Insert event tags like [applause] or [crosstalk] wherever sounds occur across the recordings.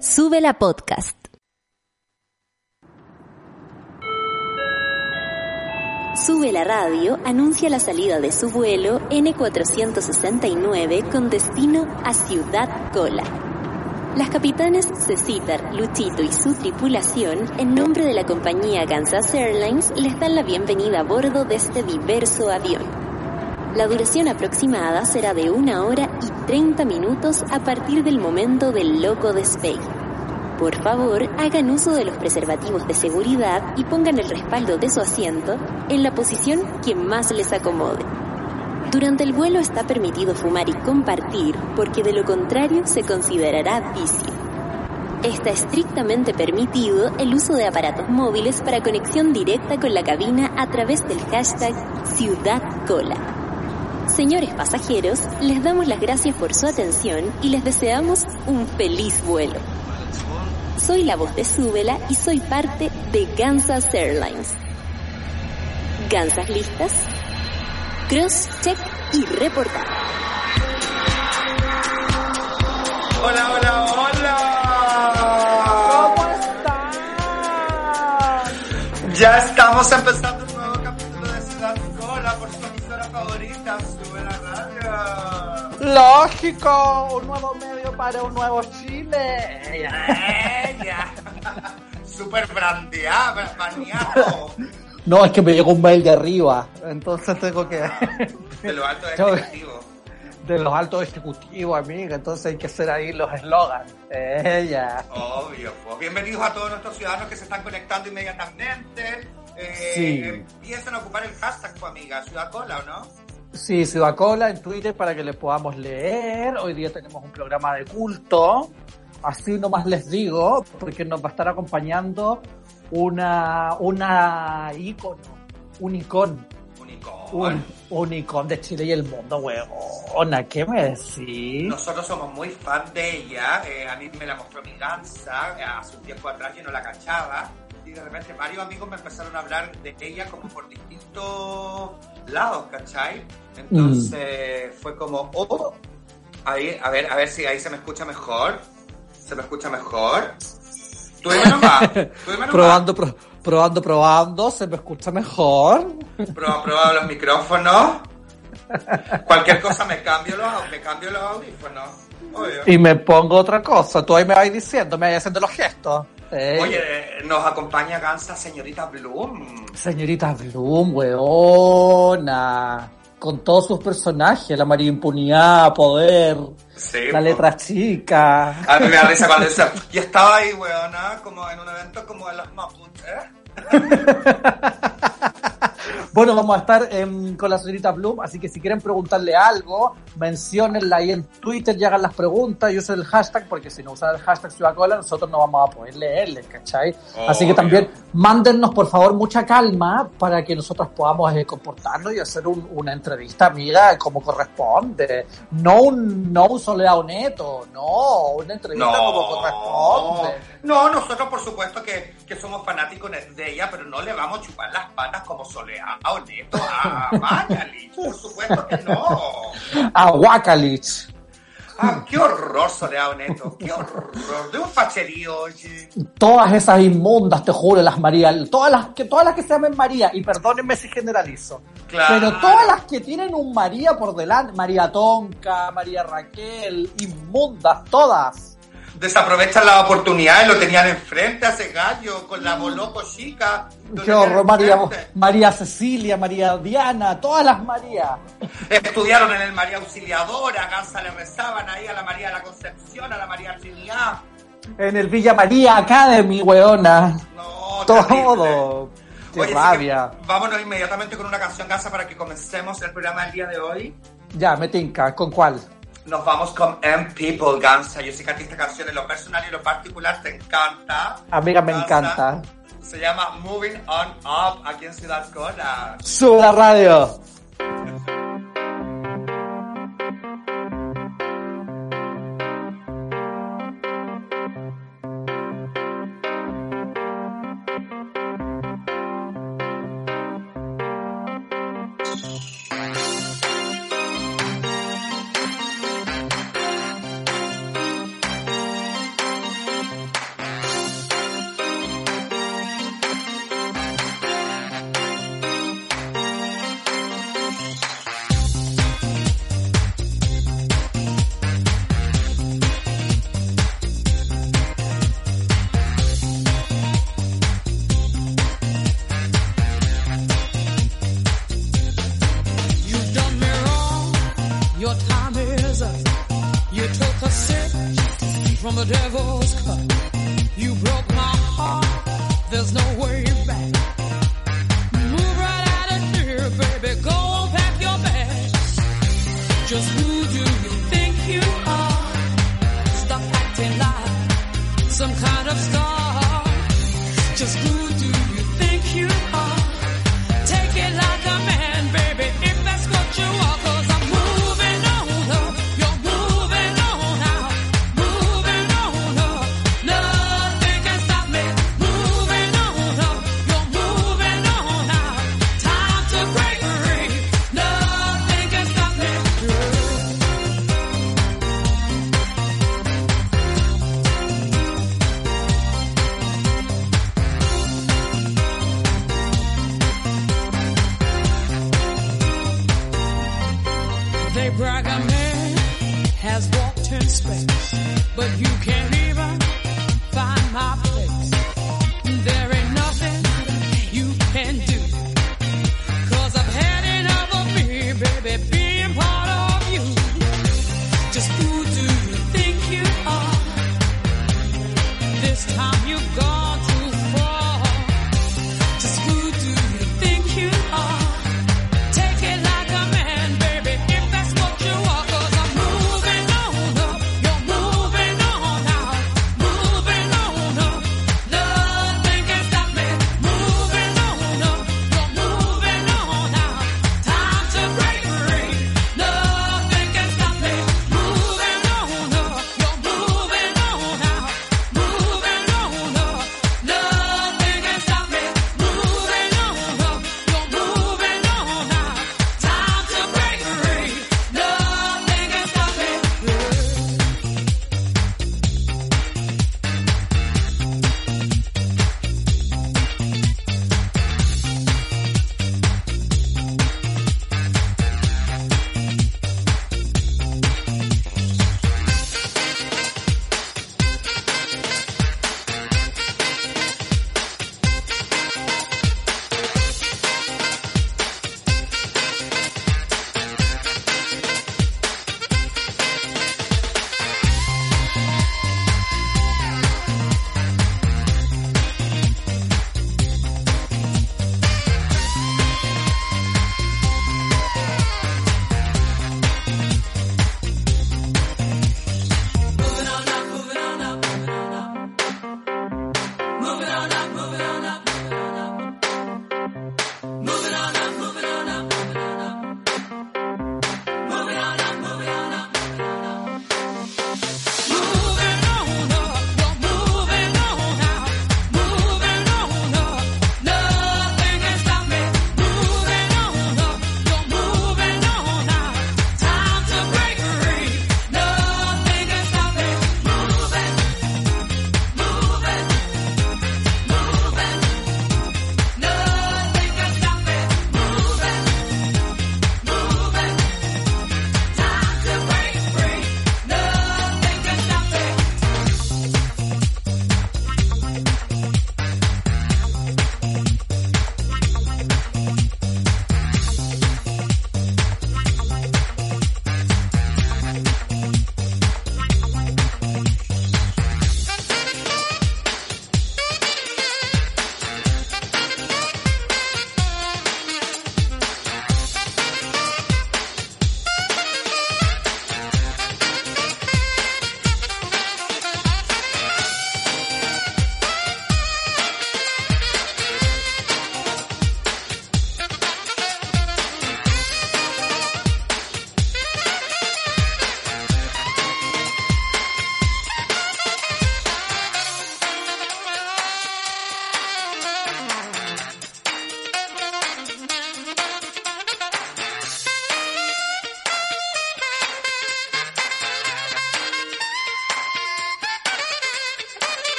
Sube la podcast. Sube la radio anuncia la salida de su vuelo N469 con destino a Ciudad Cola. Las capitanes Cecitar, Luchito y su tripulación, en nombre de la compañía Kansas Airlines, les dan la bienvenida a bordo de este diverso avión. La duración aproximada será de una hora y 30 minutos a partir del momento del loco despegue. Por favor, hagan uso de los preservativos de seguridad y pongan el respaldo de su asiento en la posición que más les acomode. Durante el vuelo está permitido fumar y compartir porque de lo contrario se considerará vicio. Está estrictamente permitido el uso de aparatos móviles para conexión directa con la cabina a través del hashtag Ciudad Cola. Señores pasajeros, les damos las gracias por su atención y les deseamos un feliz vuelo. Soy la voz de Súbela y soy parte de Kansas Airlines. ¿Gansas listas? Cross, check y reportar. Hola, hola, hola. ¿Cómo están? Ya estamos empezando Lógico, un nuevo medio para un nuevo Chile. Ella. [laughs] Super brandeada, baneado. No, es que me llegó un mail de arriba, entonces tengo que... De lo alto Yo- ejecutivo. De los altos ejecutivos, amiga, entonces hay que hacer ahí los eslogans. Ella. Obvio, pues. Bienvenidos a todos nuestros ciudadanos que se están conectando inmediatamente. Eh, Sí. Empiecen a ocupar el hashtag, tu amiga, Ciudad Cola, ¿o no? Sí, Ciudad Cola en Twitter para que les podamos leer. Hoy día tenemos un programa de culto. Así nomás les digo, porque nos va a estar acompañando una, una ícono, un icón, un, un icón de Chile y el mundo, huevona. ¿Qué me decís? Nosotros somos muy fan de ella. eh, a mí me la mostró mi gansa eh, hace un tiempo atrás, yo no la cachaba. Y de repente varios amigos me empezaron a hablar de ella como por distintos lados, ¿cachai? Entonces fue como, oh, ahí, a ver, a ver si ahí se me escucha mejor. ¿Se me escucha mejor? Tú nomás. Tú [laughs] nomás. Probando, pro- probando, probando, se me escucha mejor. Prueba, prueba los micrófonos. Cualquier cosa me cambio los, me cambio los audífonos. Obvio. Y me pongo otra cosa. Tú ahí me vas diciendo, me vas haciendo los gestos. Eh, Oye, nos acompaña Gansa señorita Bloom. Señorita Bloom, weona. Con todos sus personajes, la María Impunidad, Poder, Sí. la letra chica. A mí me da risa cuando dice, [laughs] y estaba ahí, weona, como en un evento como en las Mapuche. [laughs] Bueno, vamos a estar em, con la señorita Bloom, así que si quieren preguntarle algo, menciónenla ahí en Twitter y hagan las preguntas y usen el hashtag, porque si no usan el hashtag Ciudad Cola, nosotros no vamos a poder leerles, ¿cachai? Así que también mándennos, por favor, mucha calma para que nosotros podamos eh, comportarnos y hacer un- una entrevista amiga como corresponde. No un, no un soleado neto, no, una entrevista como corresponde. no, nosotros por supuesto que, que somos fanáticos de ella, pero no le vamos a chupar las patas como soleado a Mañalich, por supuesto que no. A Wakalich. Ah, qué horror soleado neto, qué horror, de un facherío, oye. Todas esas inmundas, te juro, las María, todas las que todas las que se llamen María, y perdónenme si generalizo, Claro. pero todas las que tienen un María por delante, María Tonca, María Raquel, inmundas, todas. Desaprovechan la oportunidad y lo tenían enfrente a ese gallo con la boloco chica. Qué horror, María. María Cecilia, María Diana, todas las María. Estudiaron en el María Auxiliadora, a Gansa le rezaban ahí a la María de la Concepción, a la María Trinidad. En el Villa María Academy, weona. No, terrible. Todo. Qué Oye, sí que rabia. vámonos inmediatamente con una canción Gansa para que comencemos el programa del día de hoy. Ya, me tinca. ¿Con cuál? Nos vamos con M People, Gansa. Yo sé que a ti esta canción en lo personal y en lo particular te encanta. Amiga, me encanta. Se llama Moving On Up aquí en Ciudad Cola. Sube la radio. from the devil's cut. You broke my heart. There's no way.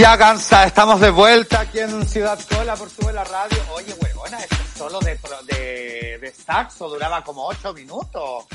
Ya, Gansa, estamos de vuelta aquí en Ciudad Cola por Sube la Radio. Oye, huevona, este solo de, de, de saxo duraba como ocho minutos.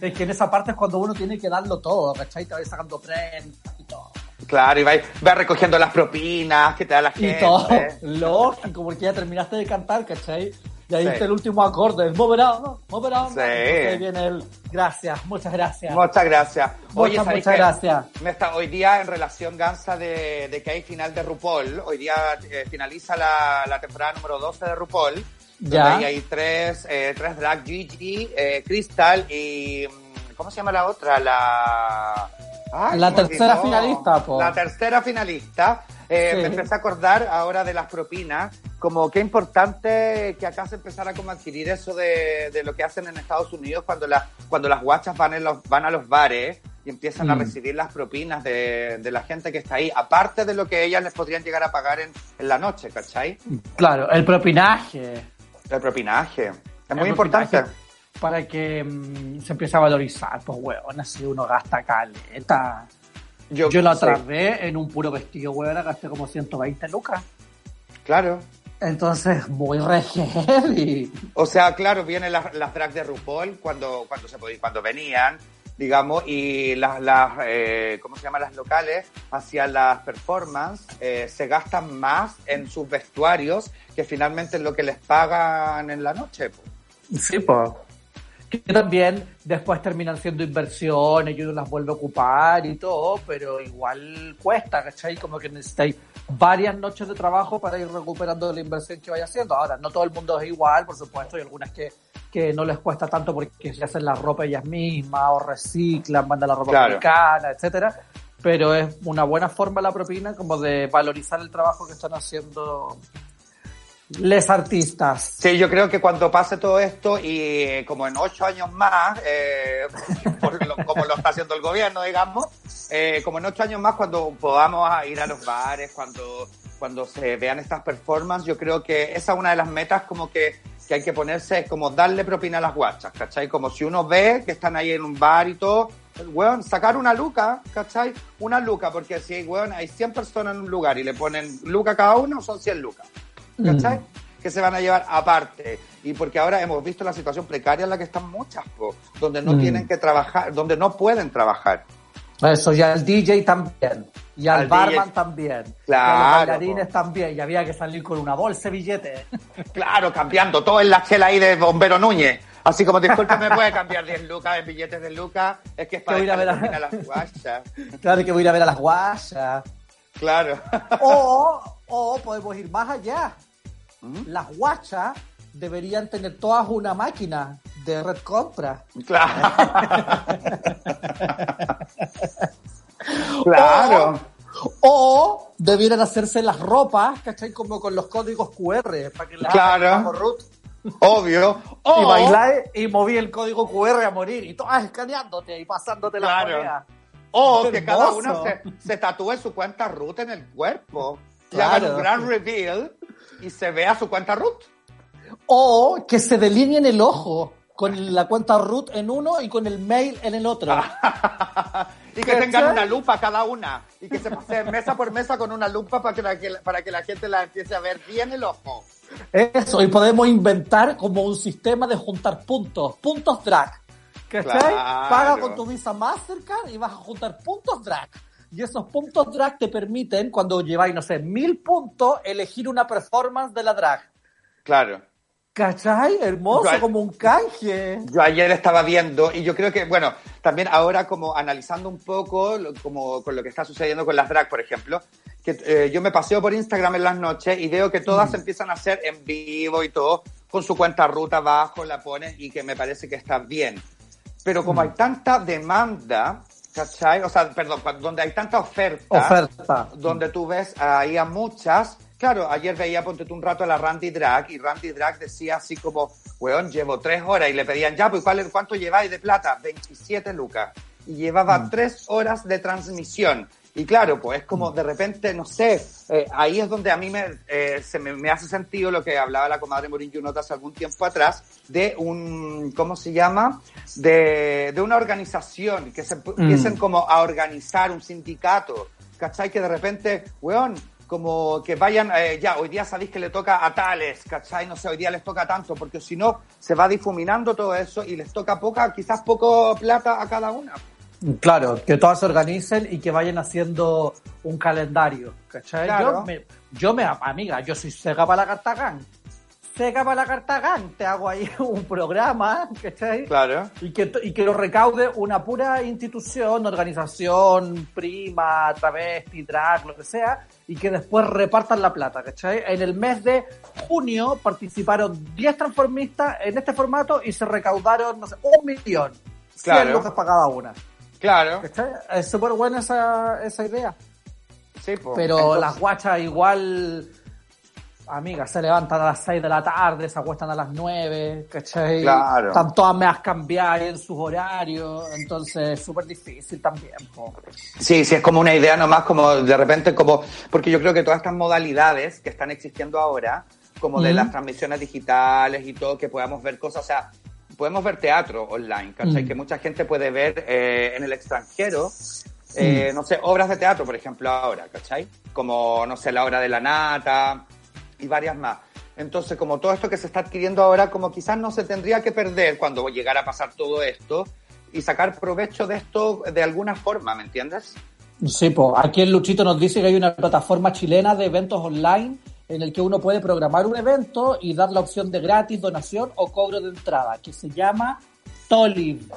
es que en esa parte es cuando uno tiene que darlo todo, ¿cachai? Te va sacando tren y todo. Claro, y va, va recogiendo las propinas que te da la gente. Y todo, [laughs] lógico, porque ya terminaste de cantar, ¿cachai? Y ahí está el último acorde, el mover on, mover on. Sí. Ahí viene el gracias, muchas gracias. Muchas gracias. Oye, muchas, muchas gracias. Me está, hoy día en relación, Gansa, de, de que hay final de RuPaul, hoy día eh, finaliza la, la, temporada número 12 de RuPaul. Ya. Y hay tres, eh, tres drag, Gigi, eh, Crystal y... Mm, ¿Cómo se llama la otra? La... Ay, la tercera finalista. La tercera finalista. Eh, Me empecé a acordar ahora de las propinas, como qué importante que acá se empezara como a adquirir eso de, de lo que hacen en Estados Unidos cuando, la, cuando las guachas van, en los, van a los bares y empiezan a recibir las propinas de, de, la gente que está ahí, aparte de lo que ellas les podrían llegar a pagar en, en la noche, ¿cachai? Claro, el propinaje. El propinaje. Es muy importante. Para que mmm, se empiece a valorizar, pues, weón, así uno gasta caleta. Yo, Yo la otra sí. vez en un puro vestido, weón, gasté como 120 lucas. Claro. Entonces, muy y O sea, claro, vienen las, las drags de RuPaul cuando, cuando, se podía, cuando venían, digamos, y las, las eh, ¿cómo se llama? Las locales, hacia las performances, eh, se gastan más en sus vestuarios que finalmente es lo que les pagan en la noche. Po. Sí, pues que también después terminan siendo inversiones y uno las vuelve a ocupar y todo, pero igual cuesta, ¿cachai? Como que necesitáis varias noches de trabajo para ir recuperando la inversión que vaya haciendo. Ahora, no todo el mundo es igual, por supuesto, hay algunas que, que no les cuesta tanto porque se hacen la ropa ellas mismas o reciclan, mandan la ropa claro. americana, etcétera. Pero es una buena forma la propina como de valorizar el trabajo que están haciendo les artistas. Sí, yo creo que cuando pase todo esto y eh, como en ocho años más, eh, [laughs] lo, como lo está haciendo el gobierno, digamos, eh, como en ocho años más cuando podamos ir a los bares, cuando, cuando se vean estas performances, yo creo que esa es una de las metas como que, que hay que ponerse, es como darle propina a las guachas, ¿cachai? Como si uno ve que están ahí en un bar y todo, weón, sacar una luca, ¿cachai? Una luca, porque si, weón, hay 100 personas en un lugar y le ponen luca cada uno, son 100 lucas. ¿Cachai? Mm. Que se van a llevar aparte. Y porque ahora hemos visto la situación precaria en la que están muchas, po, donde no mm. tienen que trabajar, donde no pueden trabajar. Eso, y al DJ también. Y al, al barman DJ. también. Claro. Y a los bailarines po. también. Y había que salir con una bolsa de billetes. [laughs] Claro, cambiando todo en la chela ahí de Bombero Núñez. Así como, disculpe, ¿me puede cambiar 10 lucas en billetes de lucas? Es que es para que voy a, ver a... las guayas. [laughs] Claro, que voy a ir a ver a las guayas. Claro. O, [laughs] o podemos ir más allá las guachas deberían tener todas una máquina de red compra. Claro. [laughs] claro. O, o, debieran hacerse las ropas, ¿cachai? Como con los códigos QR, para que las claro. root. Obvio. O, y bailar y moví el código QR a morir y todas escaneándote y pasándote claro. la moneda. O que cada uno se, se, tatúe su cuenta root en el cuerpo. Claro. Y hagan un gran reveal y se vea su cuenta root. O que se delineen el ojo con la cuenta root en uno y con el mail en el otro. [laughs] y que tengan una lupa cada una. Y que se pase mesa por mesa con una lupa para que, la, para que la gente la empiece a ver bien el ojo. Eso, y podemos inventar como un sistema de juntar puntos, puntos drag. ¿Cachai? Claro. Paga con tu Visa Mastercard y vas a juntar puntos drag. Y esos puntos drag te permiten, cuando lleváis, no sé, mil puntos, elegir una performance de la drag. Claro. ¿Cachai? Hermoso, yo, como un canje. Yo ayer estaba viendo, y yo creo que, bueno, también ahora como analizando un poco como con lo que está sucediendo con las drag, por ejemplo, que eh, yo me paseo por Instagram en las noches y veo que todas mm. empiezan a hacer en vivo y todo, con su cuenta ruta abajo, la ponen y que me parece que está bien. Pero como mm. hay tanta demanda, ¿Cachai? O sea, perdón, donde hay tanta oferta, oferta. donde tú ves ahí a muchas. Claro, ayer veía, ponte tú un rato a la Randy Drag y Randy Drag decía así como, weón, llevo tres horas y le pedían, ya, pues ¿cuál, ¿cuánto lleváis de plata? 27 lucas. Y llevaba mm. tres horas de transmisión. Y claro, pues es como de repente, no sé, eh, ahí es donde a mí me, eh, se me, me, hace sentido lo que hablaba la comadre Morín Junot hace algún tiempo atrás, de un, ¿cómo se llama? De, de una organización, que se empiecen como a organizar un sindicato, ¿cachai? Que de repente, weón, como que vayan, eh, ya, hoy día sabéis que le toca a tales, ¿cachai? No sé, hoy día les toca tanto, porque si no, se va difuminando todo eso y les toca poca, quizás poco plata a cada una. Claro, que todas se organicen y que vayan haciendo un calendario, ¿cachai? Claro. Yo, me, yo me, amiga, yo soy seca para la Cartagán. Seca para la Cartagán, te hago ahí [laughs] un programa, ¿cachai? Claro. Y que, y que lo recaude una pura institución, organización, prima, travesti, drag, lo que sea, y que después repartan la plata, ¿cachai? En el mes de junio participaron 10 transformistas en este formato y se recaudaron, no sé, un millón. 100 Claro. lucas para cada una. Claro. ¿Cachai? Es súper buena esa, esa idea. Sí, pues. Pero Entonces- las guachas igual, amigas, se levantan a las 6 de la tarde, se acuestan a las 9, ¿cachai? Claro. Están todas meas cambiadas en sus horarios, entonces es súper difícil también. po. Sí, sí, es como una idea nomás, como de repente, como, porque yo creo que todas estas modalidades que están existiendo ahora, como de Mm. las transmisiones digitales y todo, que podamos ver cosas, o sea, podemos ver teatro online, ¿cachai? Mm. Que mucha gente puede ver eh, en el extranjero, eh, Mm. no sé, obras de teatro, por ejemplo, ahora, ¿cachai? Como, no sé, la obra de la nata y varias más. Entonces, como todo esto que se está adquiriendo ahora, como quizás no se tendría que perder cuando llegara a pasar todo esto y sacar provecho de esto de alguna forma, ¿me entiendes? Sí, pues aquí el Luchito nos dice que hay una plataforma chilena de eventos online en el que uno puede programar un evento y dar la opción de gratis, donación o cobro de entrada, que se llama Tolib.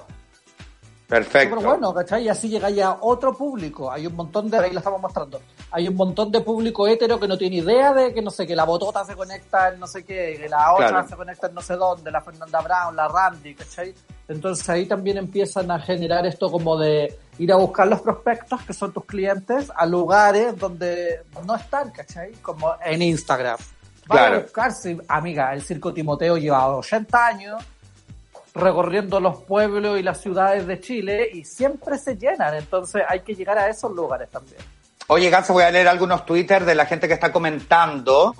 Perfecto. Pero bueno, ¿cachai? Y así llegáis a otro público. Hay un montón de, ahí lo estamos mostrando, hay un montón de público hetero que no tiene idea de que, no sé, que la botota se conecta en no sé qué, que la otra Claro. se conecta en no sé dónde, la Fernanda Brown, la Randy, ¿cachai? Entonces ahí también empiezan a generar esto como de ir a buscar los prospectos, que son tus clientes, a lugares donde no están, ¿cachai? Como en Instagram. Claro. a buscarse, amiga, el Circo Timoteo lleva 80 años, recorriendo los pueblos y las ciudades de Chile y siempre se llenan, entonces hay que llegar a esos lugares también. Oye, Ganso, voy a leer algunos Twitter de la gente que está comentando.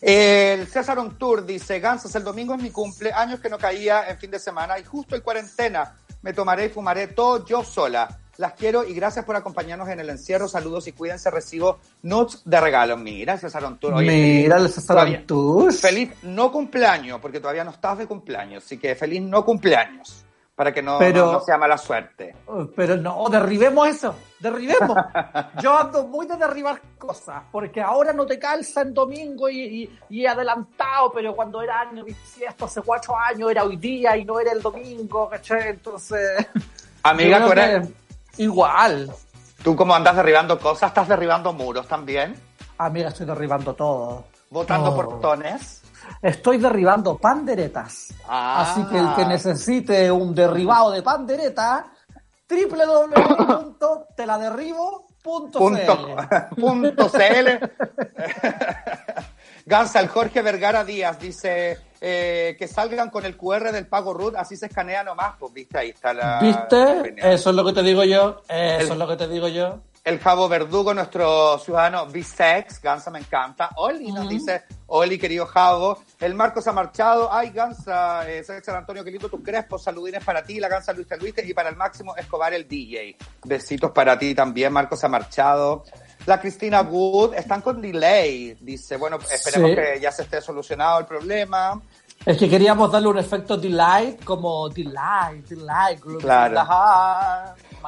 El César On Tour dice, Gansos, el domingo es mi cumple, años que no caía en fin de semana y justo en cuarentena me tomaré y fumaré todo yo sola. Las quiero y gracias por acompañarnos en el encierro. Saludos y cuídense. Recibo nuts de regalo. Mira, César. Oye, Mira, feliz- César. Feliz no cumpleaños, porque todavía no estás de cumpleaños. Así que feliz no cumpleaños, para que no, Pero- no, no sea mala suerte. Pero no, derribemos eso, derribemos. [laughs] Yo ando muy de derribar cosas, porque ahora no te calza en domingo y, y, y adelantado, pero cuando era año bisiesto, hace cuatro años, era hoy día y no era el domingo, ¿cachai? Entonces... [laughs] Amiga, tú eres- Igual. ¿Tú como andas derribando cosas? ¿Estás derribando muros también? Amiga, estoy derribando todo. ¿Botando Oh. portones? Estoy derribando panderetas. Ah. Así que el que necesite un derribado de pandereta, www.teladerribo.cl Punto, punto CL. [laughs] Gansa, el Jorge Vergara Díaz dice eh, que salgan con el QR del pago RUT, así se escanea nomás, pues viste, ahí está la... ¿Viste? opinión. Eso es lo que te digo yo. Eso El- es lo que te digo yo. El Javo Verdugo, nuestro ciudadano bisex, Gansa me encanta. Oli nos dice, Oli querido Javo. El Marcos ha marchado. Ay, Gansa, eh, San Antonio, qué lindo tus crespos. Saludines para ti, la Gansa Luis Luis y para el Máximo Escobar, el DJ. Besitos para ti también, Marcos ha marchado. La Cristina Wood, están con delay. Dice, bueno, esperemos Sí. que ya se esté solucionado el problema. Es que queríamos darle un efecto delight, como delight, delight. Claro.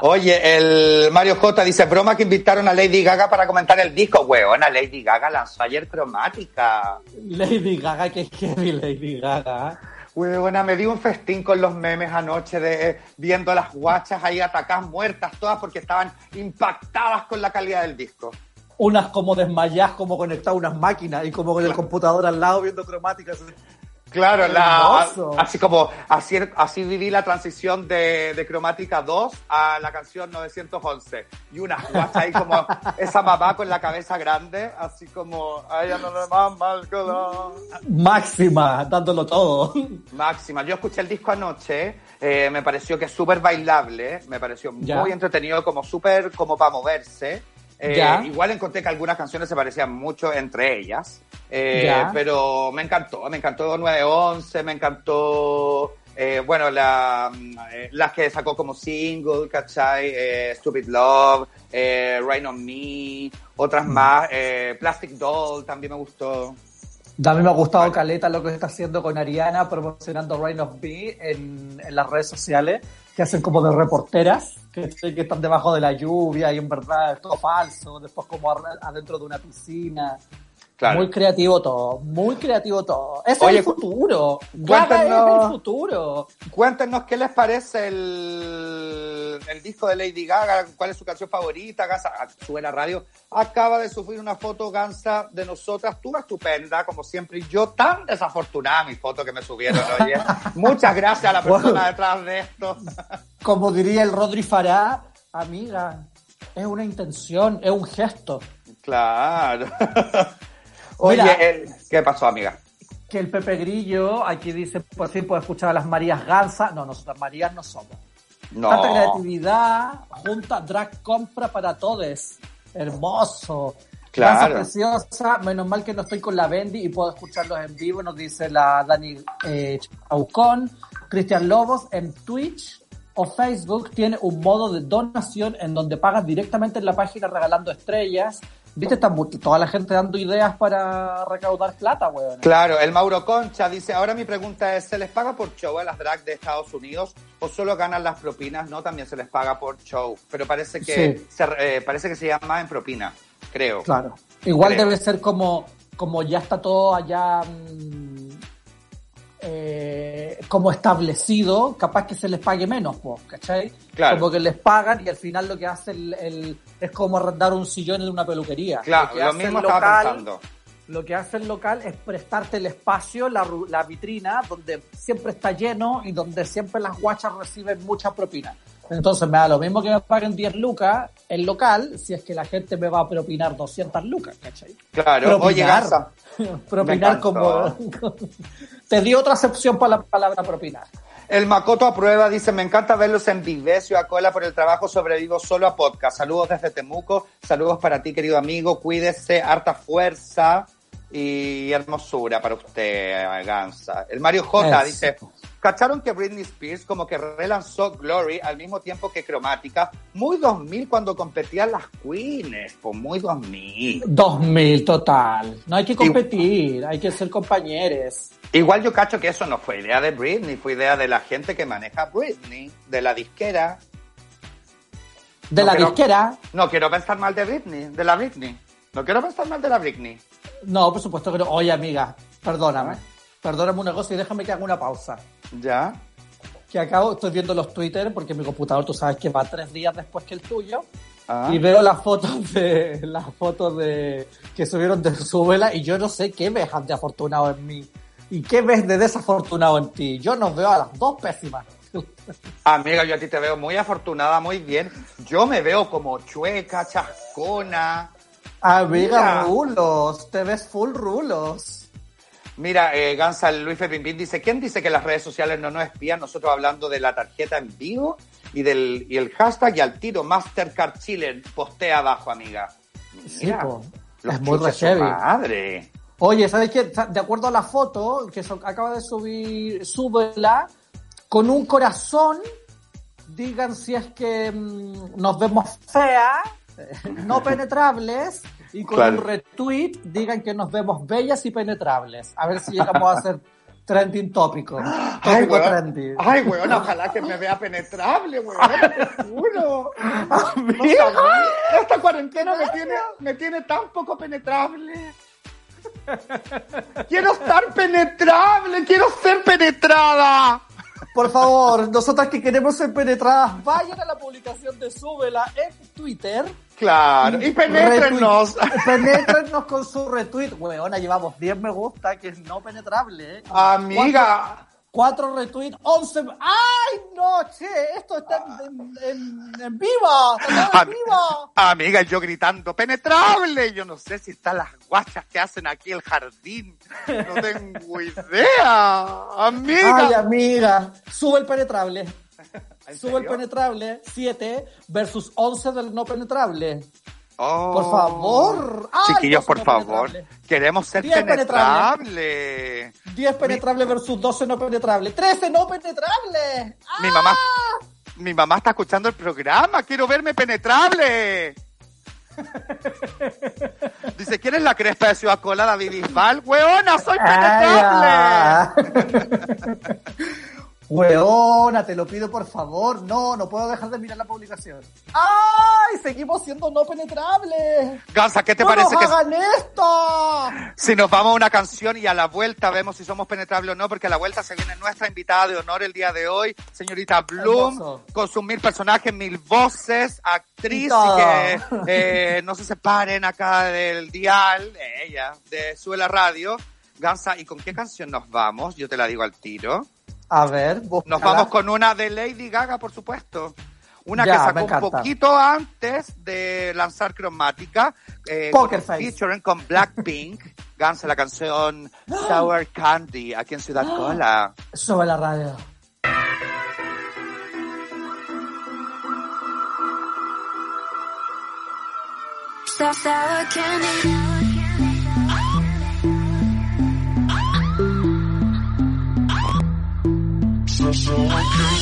Oye, el Mario J dice, broma que invitaron a Lady Gaga para comentar el disco. Weona, Lady Gaga lanzó ayer cromática. Lady Gaga, que heavy Lady Gaga. Huevona, me di un festín con los memes anoche de eh, viendo a las guachas ahí atacadas muertas todas porque estaban impactadas con la calidad del disco. Unas como desmayadas, como conectadas a unas máquinas y como con el computador al lado viendo cromáticas. Claro, la, así como así, así viví la transición de, de Cromática 2 a la canción 911. Y unas guachas ahí como [laughs] esa mamá con la cabeza grande, así como a ella no le mal que la-". Máxima, dándolo todo. Máxima. Yo escuché el disco anoche, eh, me pareció que es súper bailable, me pareció Ya. muy entretenido, como súper como para moverse. Eh, igual encontré que algunas canciones se parecían mucho entre ellas. Eh, pero me encantó. Me encantó 911, me encantó. eh, bueno, la, mm, las que sacó como single, ¿cachai? Stupid Love, Rain on Me, otras Mm. más. Plastic Doll también me gustó. A mí me ha gustado Caleta lo que está haciendo con Ariana promocionando Rain of Me en, en las redes sociales, que hacen como de reporteras, que, que están debajo de la lluvia y en verdad es todo falso, después como adentro de una piscina. Claro. Muy creativo todo, muy creativo todo. Ese Oye, es el futuro. Gaga es el futuro. Cuéntenos qué les parece el, el disco de Lady Gaga, cuál es su canción favorita. Gansa, ah, sube la radio. Acaba de subir una foto, Gansa, de nosotras. Tú estupenda, como siempre. Y yo tan desafortunada mi foto que me subieron, oye. [laughs] Muchas gracias a la persona detrás de esto. [laughs] Como diría el Rodri Fará, amiga, es una intención, es un gesto. Claro. [laughs] Oye, Mira. el- ¿qué pasó, amiga? que el Pepe Grillo, aquí dice, por fin puedo escuchar a las Marías Gansa. No, nosotras Marías no somos. No. Tanta creatividad, junta drag compra para todos. Hermoso. Claro. Gansa preciosa, menos mal que no estoy con la Bendy y puedo escucharlos en vivo, nos dice la Dani eh, Chaucón. Cristian Lobos en Twitch o Facebook tiene un modo de donación en donde pagas directamente en la página regalando estrellas. ¿Viste? Está toda la gente dando ideas para recaudar plata, weón. Claro, el Mauro Concha dice, ahora mi pregunta es, ¿se les paga por show a las drag de Estados Unidos o solo ganan las propinas? No, también se les paga por show, pero parece que Sí. se, eh, parece que se llama en propina, creo. Claro. Igual Creo. debe ser como, como ya está todo allá mm, como establecido, capaz que se les pague menos, pues, ¿cachai? Claro. Como que les pagan y al final lo que hace el, el- es como arrendar un sillón en una peluquería. Claro, lo hace mismo el estaba local- pensando. Lo que hace el local es prestarte el espacio, la, la vitrina, donde siempre está lleno y donde siempre las guachas reciben mucha propina. Entonces me da lo mismo que me paguen 10 lucas el local, si es que la gente me va a propinar 200 lucas, ¿cachai? Claro, oye, Propinar. Gansa, [laughs] propinar como... [laughs] Te di otra acepción para la palabra propinar. el Makoto aprueba, dice, me encanta verlos en Vivecio a cola por el trabajo, sobrevivo solo a podcast. Saludos desde Temuco, saludos para ti, querido amigo, cuídese, harta fuerza y hermosura para usted, Gansa. El Mario J Eso. dice, ¿cacharon que Britney Spears como que relanzó Glory al mismo tiempo que Cromática? Muy 2000 cuando competían las Queens, pues muy 2000. 2000 total. No hay que competir, hay que ser compañeros. Igual yo cacho que eso no fue idea de Britney, fue idea de la gente que maneja Britney, de la disquera. De No, la disquera, No quiero pensar mal de Britney, de la Britney. No quiero pensar mal de la Britney. no, por supuesto que no. Oye, amiga, perdóname. Perdóname una cosa y déjame que haga una pausa. ¿Ya? Que acabo, estoy viendo los Twitter, porque mi computador, tú sabes que va tres días después que el tuyo. Ah. Y veo las fotos de [laughs] las fotos de que subieron de su vela y yo no sé qué ves de afortunado en mí y qué ves de desafortunado en ti. Yo nos veo a las dos pésimas. [laughs] Amiga, yo a ti te veo muy afortunada, muy bien. Yo me veo como chueca, chascona. Amiga, Mira. rulos, te ves full rulos. Mira, eh, Gansa Luis Pimpín dice, ¿quién dice que las redes sociales no nos espían? Nosotros hablando de la tarjeta en vivo y del y el hashtag y al tiro Mastercard Chile postea abajo, amiga. Sí, Mira, los es muy madre. Oye, ¿sabes qué? De acuerdo a la foto que so- acaba de subir, súbela con un corazón. Digan si es que mm, nos vemos feas, [laughs] eh, no penetrables, y con Claro. un retweet digan que nos vemos bellas y penetrables. A ver si llegamos a hacer trending tópico. [gasps] Ay, Tópico weón. trending. Ay, weón, ojalá que me vea penetrable, weón, te juro. [laughs] No. Esta cuarentena me tiene, me tiene tan poco penetrable. Quiero estar penetrable, quiero ser penetrada. Por favor, nosotras que queremos ser penetradas, vayan a la publicación de Súbela en Twitter. Claro, y penétrenos. Retweet- Penétrenos con su retweet. Weona, llevamos 10 me gusta, que es no penetrable. ¿eh? Amiga, 4 retweets, 11. ¡Ay, no, che! Esto está en, en, en vivo. Está en [laughs] amiga, yo gritando, penetrable. Yo no sé si están las guachas que hacen aquí el jardín. No tengo idea. Amiga. Ay, amiga. Sube el penetrable. [laughs] ¿En Sube el penetrable, 7 versus 11 del no penetrable. Oh. Por favor. Ay, Chiquillos, por favor. Queremos ser Diez penetrables. 10 penetrables versus 12 no penetrables. 13 no penetrables. ¡Ah! Mi mamá, mi mamá está escuchando el programa. Quiero verme penetrable. Dice, ¿quién es la crespa de Ciudad Cola, David Bisbal? ¡Hueona, soy penetrable! [laughs] Weona, te lo pido por favor. No, no puedo dejar de mirar la publicación. ¡Ay! Seguimos siendo no penetrables. Gansa, ¿qué te ¡No parece nos que hagan esto! si nos vamos a una canción y a la vuelta vemos si somos penetrables o no? Porque a la vuelta se viene nuestra invitada de honor el día de hoy, señorita Bloom, Hermoso. con sus mil personajes, mil voces, actriz, Y que eh, no se separen acá del dial, de ella, de Sube la Radio. Gansa, ¿y con qué canción nos vamos? Yo te la digo al tiro. A ver, Nos búscala. vamos con una de Lady Gaga, por supuesto. Una Ya, que sacó un poquito antes de lanzar Cromática. Eh, Poker con, Face. Featuring con Blackpink. Guns la canción Sour Candy, aquí en Ciudad Cola. Sube la radio. Sour, sour candy. so I can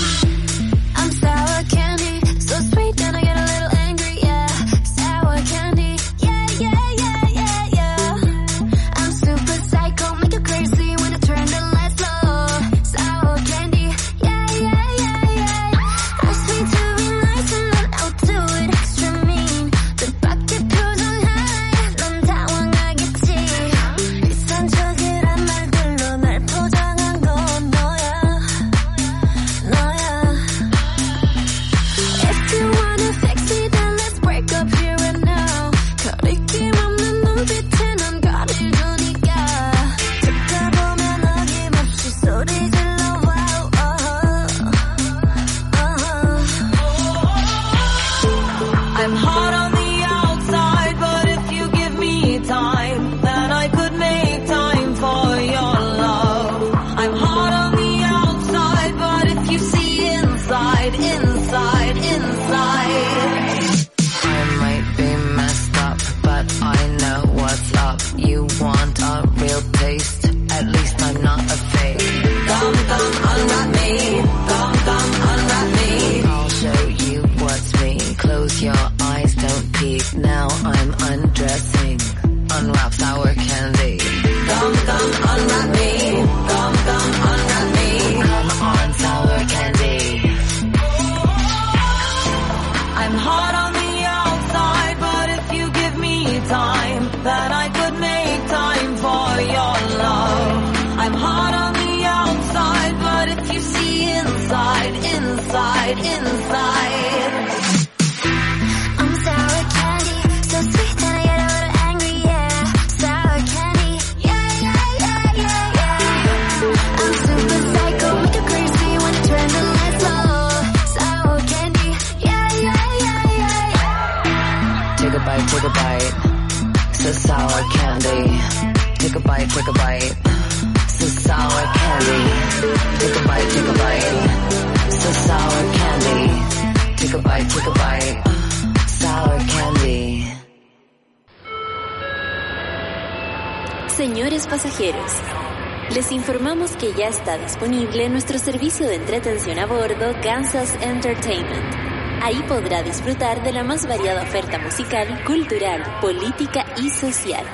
disponible nuestro servicio de entretención a bordo Kansas Entertainment. Ahí podrá disfrutar de la más variada oferta musical, cultural, política y social.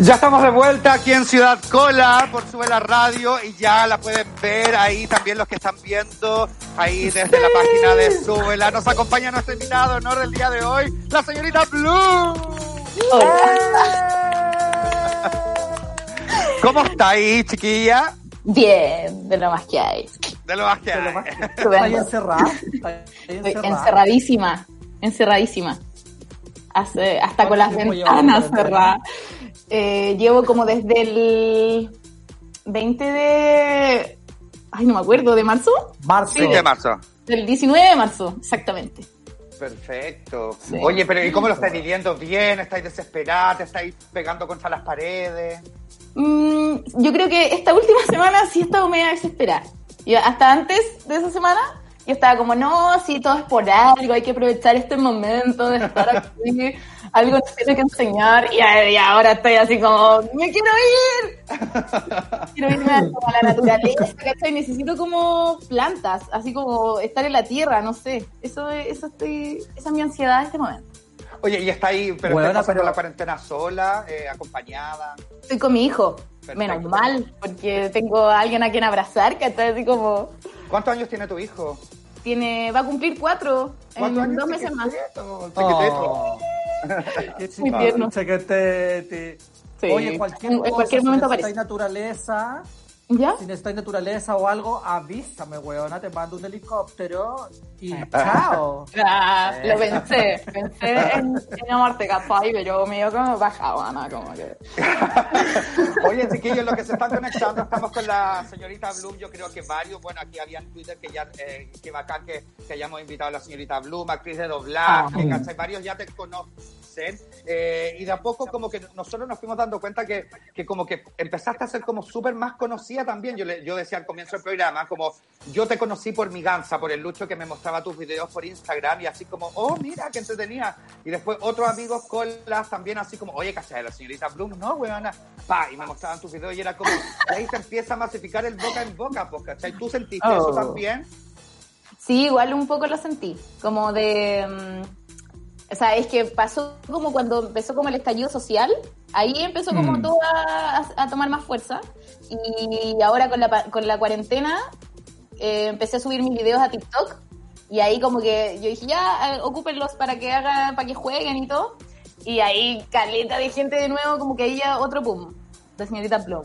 Ya estamos de vuelta aquí en Ciudad Cola por Sube la Radio y ya la pueden ver ahí también los que están viendo ahí desde la página de Súbela. Nos acompaña nuestro invitado de honor del día de hoy, la señorita Blue. [laughs] ¿Cómo está ahí, chiquilla? Bien, de lo más que hay. De lo más que hay. Estupendo. encerrada. [laughs] Estoy encerrada. encerradísima, encerradísima. Hace- hasta con las ¿Cuánto tiempo llevas ventanas cerradas. Eh, llevo como desde el 20 de... Ay, no me acuerdo, ¿de marzo? Marzo. 5 de marzo. Del 19 de marzo, exactamente. Perfecto. Sí. Oye, pero ¿y cómo lo estáis viviendo? ¿Bien? ¿Estáis desesperadas? ¿Te estáis pegando contra las paredes? Mm, yo creo que esta última [laughs] semana sí he estado media desesperada. Y hasta antes de esa semana Yo estaba como, no, sí, todo es por algo, hay que aprovechar este momento de estar aquí, [laughs] algo nos tiene que enseñar, y, y ahora estoy así como, ¡me quiero ir! [laughs] Quiero irme a, como a la naturaleza, ¿cachai? Necesito como plantas, así como estar en la tierra, no sé. Eso, es- eso estoy, esa es mi ansiedad en este momento. Oye, y está ahí, pero Bueno, pasando pero- la cuarentena sola, eh, acompañada. Estoy con mi hijo, Perfecto. menos mal, porque tengo a alguien a quien abrazar, ¿cachai? Así como, ¿Cuántos años tiene tu hijo? tiene, va a cumplir cuatro en ¿Cuántos años? dos meses más. Oh. [laughs] Qué Muy tierno. Sí. Oye, cualquier En- cualquier momento aparece. naturaleza, ¿Ya? si necesitáis naturaleza o algo, avísame, weona, te mando un helicóptero y chao. [laughs] Ah, Eh. lo pensé, pensé en, en amarte, ¿cachai? Pero me dio como bajaba, ¿no? Como que... [laughs] Oye, chiquillos, los que se están conectando, estamos con la señorita Bloom. Yo creo que varios, bueno, aquí había en Twitter que ya, eh, que bacán que, que hayamos invitado a la señorita Bloom, actriz de doblaje, Ah. Varios ya te conocen. eh, y de a poco, como que nosotros nos fuimos dando cuenta que, que como que empezaste a ser como súper más conocida también. Yo, le- yo decía al comienzo del programa, como yo te conocí por mi gansa, por el lucho que me mostraba tus videos por Instagram y así como, oh, mira, qué entretenida. Y después otros amigos colas también así como, oye, ¿cachai? La señorita Bloom, no, weona. Pa, y me mostraban tus videos y era como, y ahí se empieza a masificar el boca en boca, pues, ¿cachai? ¿Tú sentiste eso Oh. también? Sí, igual un poco lo sentí, como de... mm, o sea, es que pasó como cuando empezó como el estallido social, ahí empezó como Mm. todo a, tomar más fuerza. Y ahora con la, con la cuarentena eh, empecé a subir mis videos a TikTok y ahí como que yo dije, ya, eh, ocúpenlos para que hagan, para que jueguen y todo. Y ahí caleta de gente de nuevo, como que ahí ya otro boom, de señorita Plum.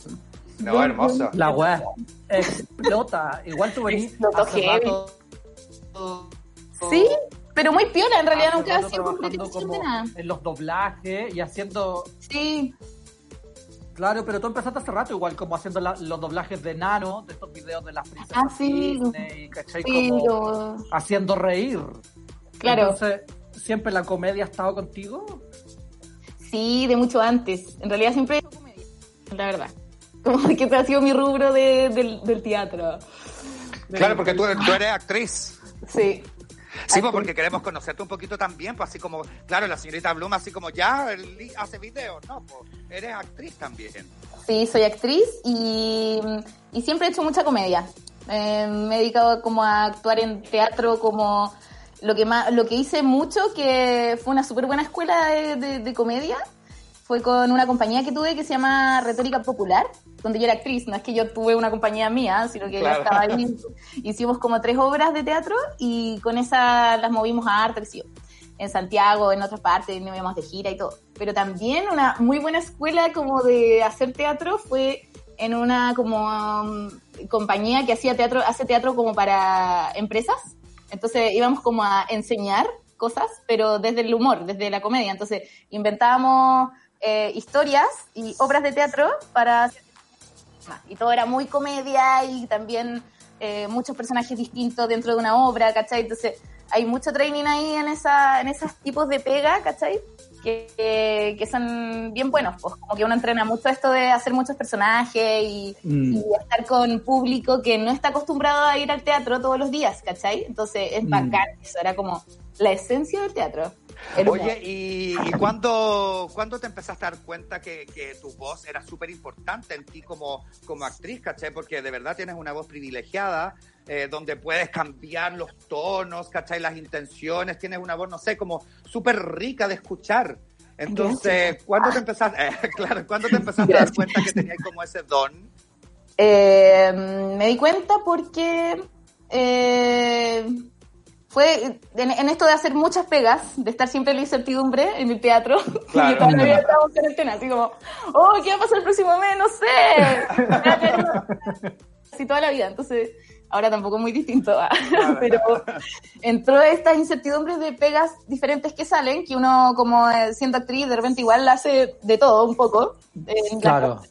No, hermoso. La weá explota. Igual tú venís Explotó hace heavy. rato- Sí, pero muy piola, en realidad hace nunca ha sido de nada. en los doblajes y haciendo Sí, Claro, pero tú empezaste hace rato igual como haciendo la- los doblajes de Nano, de estos videos de las princesas Ah, sí. Disney, ¿cachai? Como haciendo reír. Claro. Entonces, ¿siempre la comedia ha estado contigo? Sí, de mucho antes. En realidad siempre he hecho comedia, la verdad. Como [laughs] que ese ha sido mi rubro de- del, del teatro. Claro, porque tú, tú eres actriz. Sí. Sí, pues porque queremos conocerte un poquito también, pues así como, claro, la señorita Bloom, así como ya hace videos, ¿no? Pues eres actriz también. Sí, soy actriz y, y siempre he hecho mucha comedia. Eh, me he dedicado como a actuar en teatro como lo que más, lo que hice mucho, que fue una súper buena escuela de, de- de comedia, fue con una compañía que tuve que se llama Retórica Popular, donde yo era actriz, no es que yo tuve una compañía mía, sino que Claro. yo estaba ahí, [laughs] hicimos como tres obras de teatro y con esa las movimos a arte, yo, en Santiago, en otras partes, nos íbamos de gira y todo. Pero también una muy buena escuela como de hacer teatro fue en una como um, compañía que hacía teatro, hace teatro como para empresas. Entonces íbamos como a enseñar cosas, pero desde el humor, desde la comedia. Entonces inventábamos eh, historias y obras de teatro para y todo era muy comedia y también eh, muchos personajes distintos dentro de una obra, ¿cachai? Entonces hay mucho training ahí en, esa, en esos tipos de pega, ¿cachai? Que, que, que son bien buenos, pues como que uno entrena mucho esto de hacer muchos personajes y, Mm. y estar con público que no está acostumbrado a ir al teatro todos los días, ¿cachai? Entonces es Mm. bacán, eso era como la esencia del teatro. Oye, ¿y, y cuándo, cuándo te empezaste a dar cuenta que, que tu voz era súper importante en ti como, como actriz, ¿cachai? Porque de verdad tienes una voz privilegiada, eh, donde puedes cambiar los tonos, ¿cachai? Las intenciones, tienes una voz, no sé, como súper rica de escuchar. Entonces, ¿cuándo te empezaste, [laughs] eh, claro, ¿cuándo te empezaste a dar cuenta que tenías como ese don? Eh, me di cuenta porque eh, fue en, en esto de hacer muchas pegas, de estar siempre en la incertidumbre en el teatro. [laughs] Claro. Yo toda la vida estaba en cuarentena, así como, oh, ¿qué va a pasar el próximo mes? No sé. [laughs] Así toda la vida. Entonces, ahora tampoco muy distinto. [laughs] Pero entró estas incertidumbres de pegas diferentes que salen, que uno como eh, siendo actriz de repente igual hace de todo un poco. eh, Claro.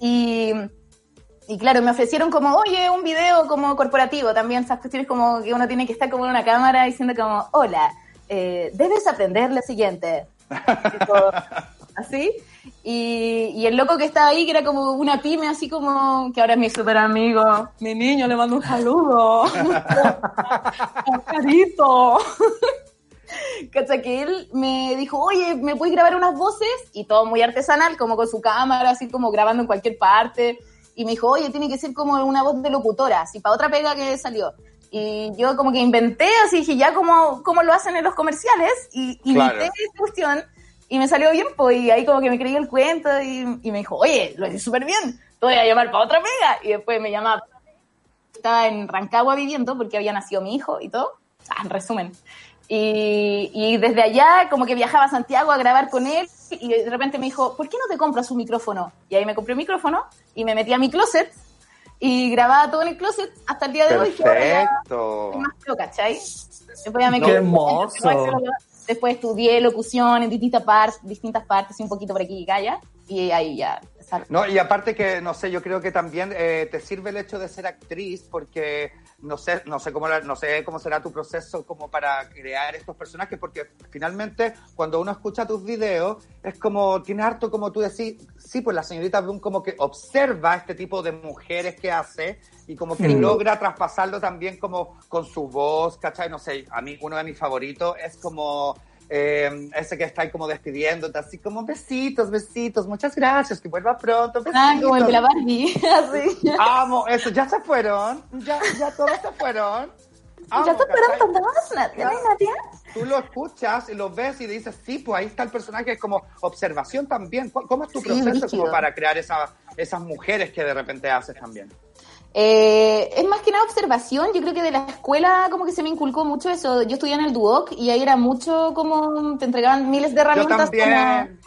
y, y claro, me ofrecieron como, oye, un video como corporativo también, esas cuestiones como que uno tiene que estar como en una cámara diciendo como, hola, eh, debes aprender lo siguiente. Tipo, [laughs] así. Y, y el loco que estaba ahí, que era como una pyme, así como, que ahora es mi super amigo. Mi niño, le mando un saludo. [laughs] Carito. Cacha que él me dijo, oye, ¿me puedes grabar unas voces? Y todo muy artesanal, como con su cámara, así como grabando en cualquier parte. Y me dijo, oye, tiene que ser como una voz de locutora, así para otra pega que salió. Y yo como que inventé, así dije, ya como, como lo hacen en los comerciales, y Claro. imité esta cuestión, y me salió bien, pues, y ahí como que me creí el cuento, y, y me dijo, oye, lo hice súper bien, te voy a llamar para otra pega. Y después me llamaba, estaba en Rancagua viviendo, porque había nacido mi hijo y todo, Ah, en resumen. Y, y desde allá como que viajaba a Santiago a grabar con él y de repente me dijo, ¿por qué no te compras un micrófono? Y ahí me compré un micrófono y me metí a mi closet y grababa todo en el closet hasta el día de hoy. ahora ya Perfecto. más pro, ¿cachai? Después ya me Qué hermoso. Después estudié locución en distintas partes, distintas partes y un poquito por aquí y allá. Y ahí ya. No, y aparte que, no sé, yo creo que también eh, te sirve el hecho de ser actriz porque no sé, no sé cómo la- no sé cómo será tu proceso como para crear estos personajes, porque finalmente cuando uno escucha tus videos, es como, tiene harto como tú decís, sí, pues la señorita Bloom como que observa este tipo de mujeres que hace y como que logra traspasarlo también como con su voz, ¿cachai? No sé, a mí uno de mis favoritos es como eh, ese que está ahí como despidiéndote, así como besitos, besitos, muchas gracias, que vuelva pronto, besitos. Ah, como el de la Barbie, [laughs] así. Amo, eso, ya se fueron, ya, ya todos se fueron. Amo, ya ¿cachai? esperan todas, Nadia. Tú lo escuchas y lo ves y dices, sí, pues ahí está el personaje, es como observación también. ¿Cu- ¿Cómo es tu Sí, proceso como para crear esa, esas mujeres que de repente haces también? Eh, es más que nada observación. Yo creo que de la escuela como que se me inculcó mucho eso. Yo estudié en el Duoc y ahí era mucho como te entregaban miles de Yo herramientas. Yo también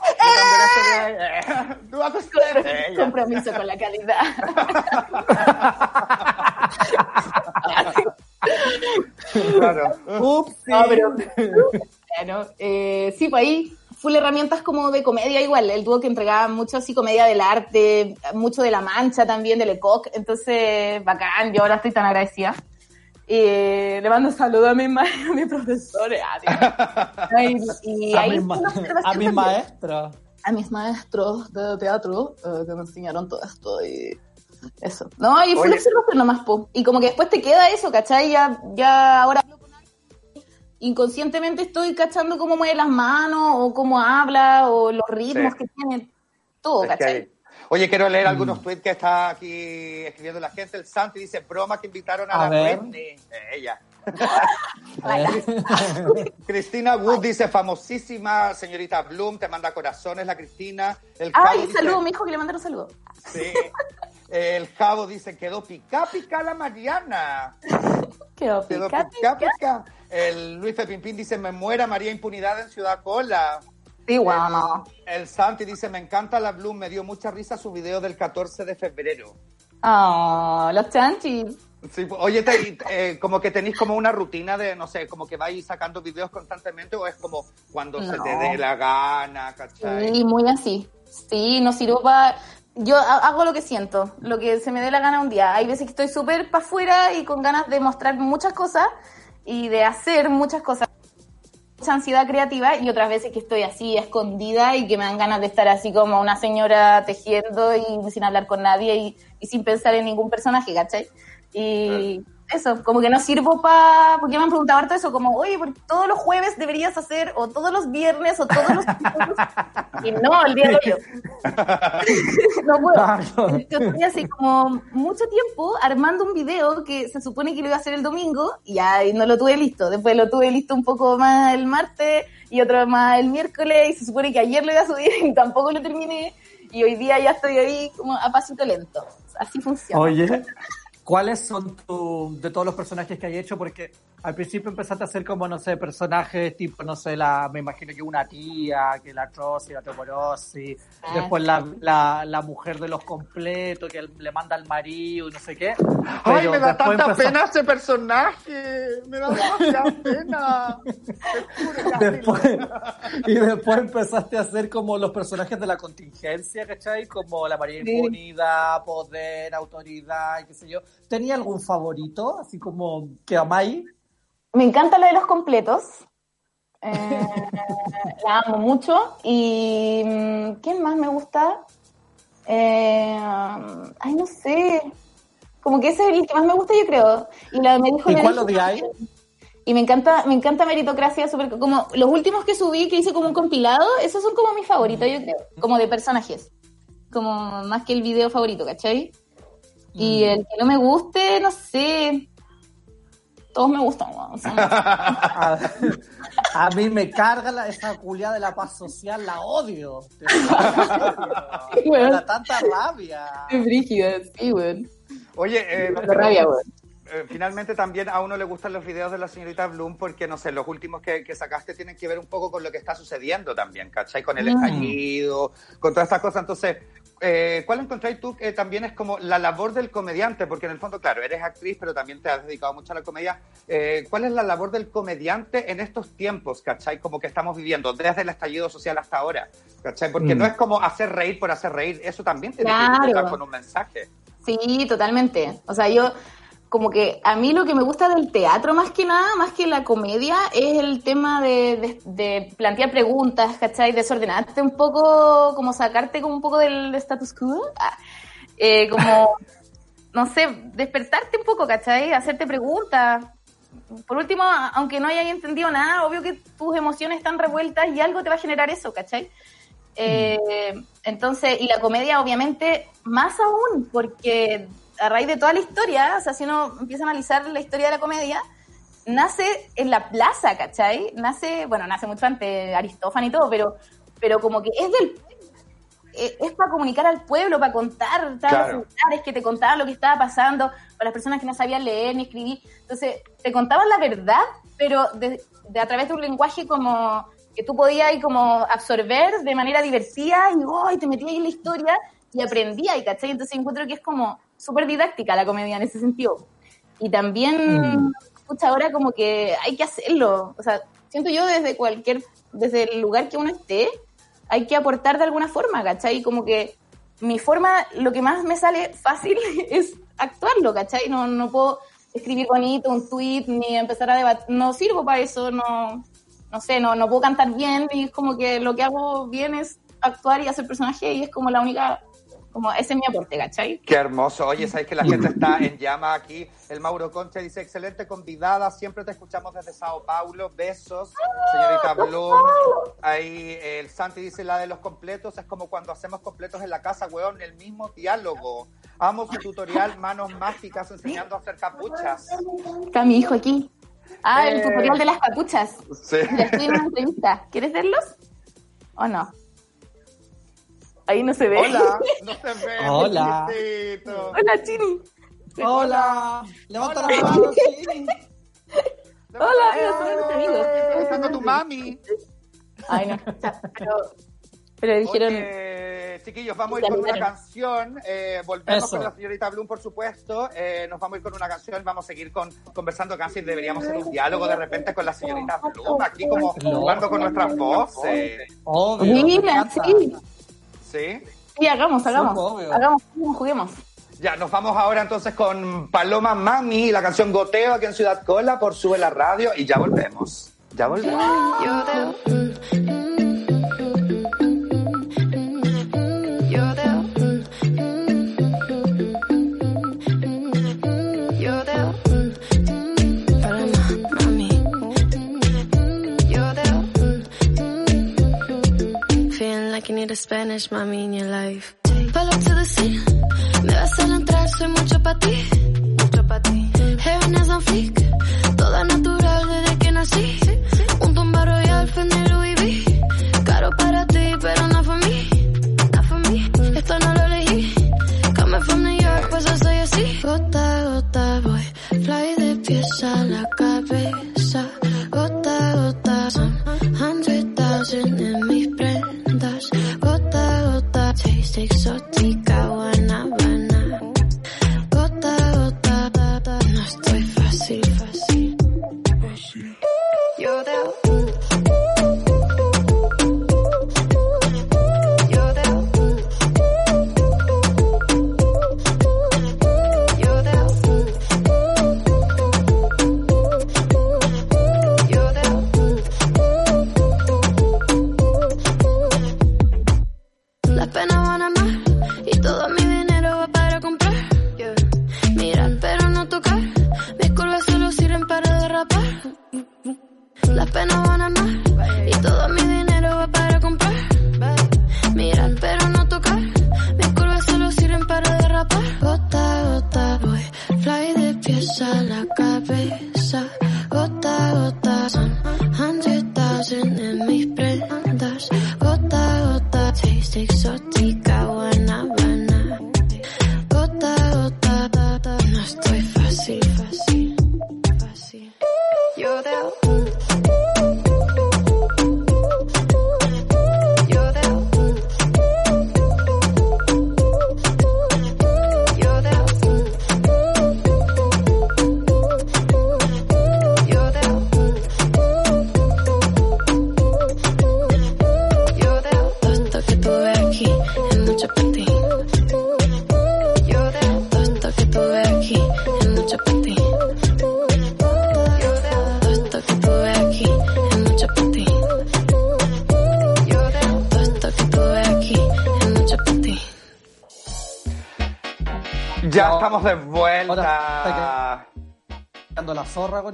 Tú haces como ella. compromiso con la calidad. [laughs] Claro. Ups, No, pero [laughs] bueno, eh, sí, pues ahí full herramientas como de comedia igual. El dúo que entregaba mucho así comedia del arte, mucho de la mancha también, del ECOC. Entonces, bacán, yo ahora estoy tan agradecida. Eh, le mando un saludo a mi, ma- [laughs] a mi profesor. [laughs] Ay, y a, ma- a mis maestros. a mis maestros de teatro eh, que me enseñaron todo esto y eso. No, y fue una observación nomás, po. Y como que después te queda eso, ¿cachai? Ya, ya ahora inconscientemente estoy cachando cómo mueve las manos o cómo habla o los ritmos Sí. que tiene. Todo, Es ¿cachai? hay- Oye, quiero leer Mm. algunos tweets que está aquí escribiendo la gente. El Santi dice, broma que invitaron a, A la ver. Britney. Eh, ella. [laughs] [laughs] Cristina Wood dice, famosísima señorita Bloom, te manda corazones la Cristina. El Ay, dice- saludo, mi hijo que le mandaron un saludo. Sí. El Cabo dice, quedó pica pica la Mariana. [laughs] Quedó Quedó pica, pica pica. El Luis Pimpín dice, me muera María Impunidad en Ciudad Cola. Sí, bueno. El, el Santi dice, me encanta la Bloom, me dio mucha risa su video del 14 de febrero. Oh, los chanchis. Sí, pues, oye, te- eh, como que tenéis como una rutina de, no sé, como que vais sacando videos constantemente o es como cuando se te dé la gana, ¿cachai? Sí, muy así. Sí, no sirvo para... Yo ha- hago lo que siento, lo que se me dé la gana un día. Hay veces que estoy súper para afuera y con ganas de mostrar muchas cosas y de hacer muchas cosas. Mucha ansiedad creativa y otras veces que estoy así escondida y que me dan ganas de estar así como una señora tejiendo y sin hablar con nadie y, y sin pensar en ningún personaje, ¿cachai? Y eso, como que no sirvo para... Porque me han preguntado harto eso, como, oye, ¿por qué todos los jueves deberías hacer, o todos los viernes, o todos los... [laughs] y no, el día de hoy. [laughs] no puedo. Claro. Yo estoy así como mucho tiempo armando un video que se supone que lo iba a hacer el domingo y y no lo tuve listo. Después lo tuve listo un poco más el martes y otro más el miércoles y se supone que ayer lo iba a subir [laughs] y tampoco lo terminé. Y hoy día ya estoy ahí como a pasito lento. Así funciona. Oye, ¿cuáles son tu, de todos los personajes que hay hecho? Porque al principio empezaste a hacer como, no sé, personajes tipo, no sé, la, me imagino que una tía, que la Trossi, la Tomorosi, Ah, después la, la, la mujer de los completos que le manda al marido y no sé qué. Ay, me da tanta empezó- pena ese personaje. Me da demasiada pena. Te juro, [laughs] ya, Después, y después empezaste a hacer como los personajes de la contingencia, ¿cachai? Como la María Sí. Impunidad, Poder, Autoridad, qué sé yo. ¿Tenía algún favorito? Así como que amáis. Me encanta lo de los completos. Eh, [laughs] la amo mucho. Y mm, ¿quién más me gusta? Eh, ay, no sé. Como que ese es el que más me gusta, yo creo. Y la me dijo ¿Y cuál? Y me encanta, me encanta Meritocracia, super, como los últimos que subí, que hice como un compilado, esos son como mis favoritos, yo creo, como de personajes. Como más que el video favorito, ¿cachai? Y el que no me guste, no sé. Todos me gustan, weón, [laughs] A, a mí me carga la, esa culia de la paz social, la odio. Me da tanta rabia. es brígido, sí, weón. Oye, eh, rabia, weón. eh, finalmente también a uno le gustan los videos de la señorita Bloom porque, no sé, los últimos que, que sacaste tienen que ver un poco con lo que está sucediendo también, ¿cachai? Con el Mm. estallido, con todas estas cosas. Entonces, eh, ¿cuál encontráis tú que también es como la labor del comediante? Porque en el fondo, claro, eres actriz, pero también te has dedicado mucho a la comedia. Eh, ¿Cuál es la labor del comediante en estos tiempos, ¿cachai? Como que estamos viviendo, desde el estallido social hasta ahora, ¿cachai? Porque Mm. no es como hacer reír por hacer reír, eso también tiene Claro. que con un mensaje. Sí, totalmente. O sea, yo, como que a mí lo que me gusta del teatro más que nada, más que la comedia, es el tema de, de- de plantear preguntas, ¿cachai? Desordenarte un poco, como sacarte como un poco del status quo. Ah, eh, como, [laughs] no sé, despertarte un poco, ¿cachai? Hacerte preguntas. Por último, aunque no hayas entendido nada, obvio que tus emociones están revueltas y algo te va a generar eso, ¿cachai? Eh, entonces, y la comedia obviamente más aún, porque a raíz de toda la historia, o sea, si uno empieza a analizar la historia de la comedia, nace en la plaza, ¿cachai? Nace, bueno, nace mucho antes Aristófanes y todo, pero, pero como que es del eh, es para comunicar al pueblo, para contar, Claro. lugares que te contaban lo que estaba pasando, para las personas que no sabían leer ni escribir. Entonces, te contaban la verdad, pero de, de a través de un lenguaje como que tú podías y como absorber de manera divertida y, oh, y te metías ahí en la historia y aprendías, ¿cachai? Entonces encuentro que es como súper didáctica la comedia en ese sentido. Y también, Mm. escucha, ahora como que hay que hacerlo. O sea, siento yo desde cualquier, desde el lugar que uno esté, hay que aportar de alguna forma, ¿cachai? Como que mi forma, lo que más me sale fácil [laughs] es actuarlo, ¿cachai? No, no puedo escribir bonito un tweet ni empezar a debatir, no sirvo para eso, no, no sé, no, no puedo cantar bien y es como que lo que hago bien es actuar y hacer personaje y es como la única, como ese es mi aporte, ¿cachai? Qué hermoso. Oye, sabes que la gente está en llama aquí. El Mauro Concha dice, excelente convidada, siempre te escuchamos desde Sao Paulo. Besos, señorita Bloom. Ahí el Santi dice, la de los completos es como cuando hacemos completos en la casa, weón, el mismo diálogo. Amo su tutorial, manos mágicas, enseñando a hacer capuchas. Está mi hijo aquí. Ah, el Eh. tutorial de las capuchas. Sí. Ya estoy en una entrevista. ¿Quieres verlos? ¿O no? Ahí no se ve. Hola, [laughs] no se ve. Hola. chiquitito. Hola, Chini. Hola, levanta la mano, sí. Hola, [laughs] amigos. Estando tu mami. Ay, no. Pero, pero dijeron. Oye, chiquillos, vamos a ir con una canción. Eh, volvemos Eso. con la señorita Bloom, por supuesto. Eh, nos vamos a ir con una canción. Vamos a seguir con, conversando casi. Deberíamos hacer un diálogo de repente con la señorita Bloom, aquí como jugando con nuestras voces. Obvio. Mira, sí. ¿Sí? Sí, hagamos, hagamos. Hagamos, juguemos. Ya, nos vamos ahora entonces con Paloma Mami, la canción Goteo aquí en Ciudad Cola por Sube la Radio y ya volvemos. Ya volvemos. Yo Spanish mommy in your life. Up to the scene. Me vas a entrar, soy mucho para ti. Mucho para ti. Heaven is on fleek. Toda natural desde que nací. Un tumba royal, Fendi Louis V. Caro para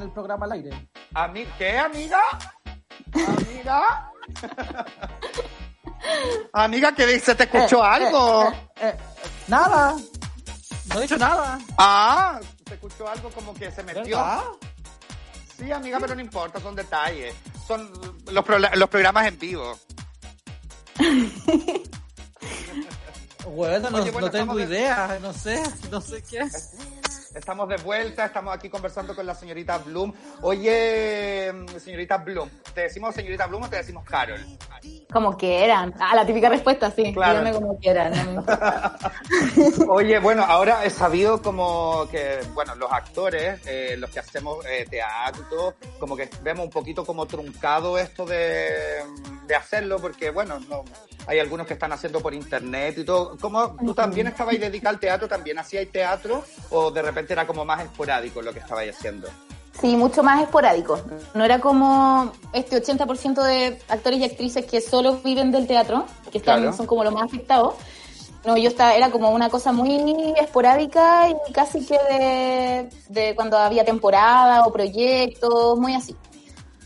el programa al aire. Ami- ¿Qué, amiga? ¿Amiga? [laughs] amiga, ¿qué dice? ¿Te escuchó algo? Eh, eh, nada. No he dicho nada. Ah, ¿te escuchó algo como que se metió? ¿Verdad? Sí, amiga, pero no importa, son detalles. Son los, pro- los programas en vivo. [laughs] Bueno, no, Oye, bueno, no tengo de- idea. No sé, no sé qué es. Estamos de vuelta, estamos aquí conversando con la señorita Bloom. Oye, señorita Bloom, ¿te decimos señorita Bloom o te decimos Carol? Como quieran. Ah, la típica respuesta, sí. Claro. Como quieran. no. [laughs] Oye, bueno, ahora he sabido como que, bueno, los actores, eh, los que hacemos eh, teatro como que vemos un poquito como truncado esto de, de hacerlo, porque, bueno, no, hay algunos que están haciendo por internet y todo. ¿Cómo tú también estabas dedicada al teatro? ¿También hacías teatro? ¿O de repente era como más esporádico lo que estabais haciendo? Sí, mucho más esporádico. No era como este 80% de actores y actrices que solo viven del teatro, que están, Claro. son como los más afectados. No, yo estaba, era como una cosa muy esporádica y casi que de, de cuando había temporada o proyectos, muy así.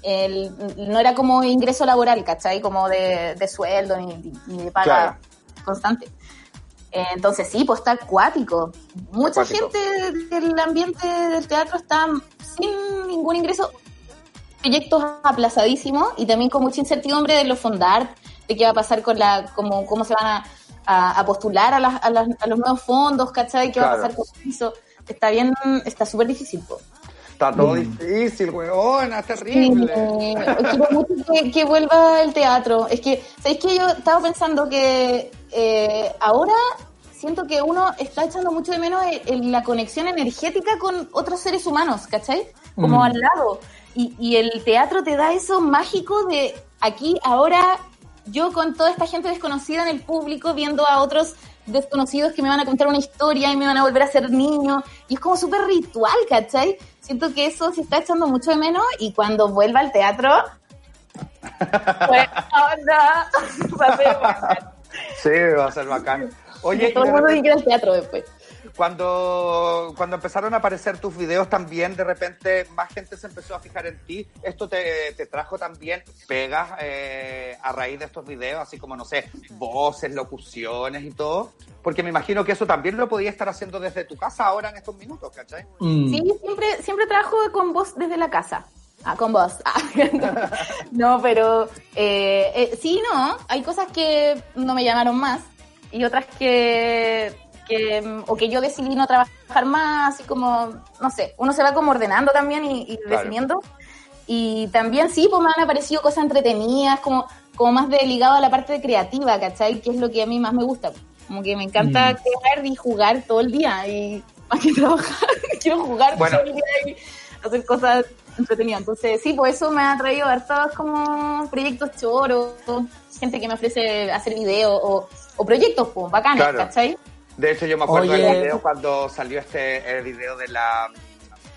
El- no era como ingreso laboral, ¿cachai? Como de, de sueldo ni, ni de paga Claro. constante. Eh, Entonces sí, pues está acuático. Mucha Acuático. gente del ambiente del teatro está sin ningún ingreso. Proyectos aplazadísimos y también con mucha incertidumbre de los fondar, de qué va a pasar con la, cómo, cómo se van a, a- a postular a, las- a las- a los nuevos fondos, ¿cachai? ¿Qué va a Claro. pasar con eso? Está bien, está súper difícil. po. Está todo difícil, weona, terrible. Sí, quiero mucho que, que vuelva el teatro. Es que, ¿sabéis que Yo estaba pensando que eh, ahora siento que uno está echando mucho de menos el- el- la conexión energética con otros seres humanos, ¿cachai? Como Mm. al lado. Y, y el teatro te da eso mágico de aquí, ahora, yo con toda esta gente desconocida en el público, viendo a otros desconocidos que me van a contar una historia y me van a volver a ser niño. Y es como súper ritual, ¿cachai? Siento que eso se está echando mucho de menos y cuando vuelva al teatro, [laughs] pues ahora va a ser bacán. Sí, va a ser bacán. Oye, Que todo y el mundo repente- quiere al teatro después. Cuando, cuando empezaron a aparecer tus videos también, de repente más gente se empezó a fijar en ti. ¿Esto te, te trajo también pegas eh, a raíz de estos videos? Así como, no sé, voces, locuciones y todo. Porque me imagino que eso también lo podías estar haciendo desde tu casa ahora en estos minutos, ¿cachai? Mm. Sí, siempre, siempre trabajo con voz desde la casa. Ah, con voz. [laughs] Ah, [laughs] no, pero eh, eh, sí, no. Hay cosas que no me llamaron más y otras que, que o que yo decidí no trabajar más, así como, no sé, uno se va como ordenando también y, y Claro. definiendo. Y también sí, pues me han aparecido cosas entretenidas, como, como más de ligado a la parte creativa, ¿cachai? Que es lo que a mí más me gusta. Como que me encanta Mm. crear y jugar todo el día y más que [laughs] trabajar, quiero jugar Bueno. todo el día y hacer cosas entretenidas. Entonces sí, pues eso me ha traído hartos como proyectos choros, gente que me ofrece hacer videos o, o proyectos pues, bacanes, Claro. ¿cachai? De hecho, yo me acuerdo Oye. del video cuando salió este el video de la.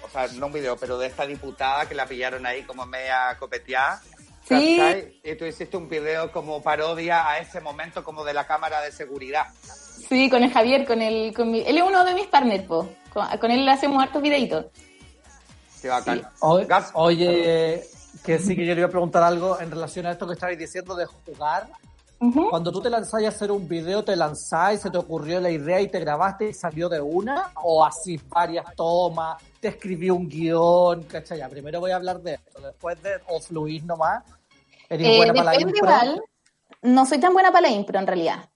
O sea, no un video, pero de esta diputada que la pillaron ahí como media copeteada. Sí. ¿cachai? Y tú hiciste un video como parodia a ese momento como de la cámara de seguridad. Sí, con el Javier, con el, con mi, él es uno de mis partners, po. Con, con él hacemos hartos videitos. Qué bacán. Sí. Oye, Gas. oye, que sí que yo le iba a preguntar algo en relación a esto que estabais diciendo de jugar. Ujú. Cuando tú te lanzáis a hacer un video, te lanzáis, se te ocurrió la idea y te grabaste y salió de una, o así varias tomas, te escribí un guion, ¿cachai? Ya, primero voy a hablar de esto, después de, o fluís nomás. ¿Eres Eh, buena para la impro? igual. No soy tan buena para la impro en realidad.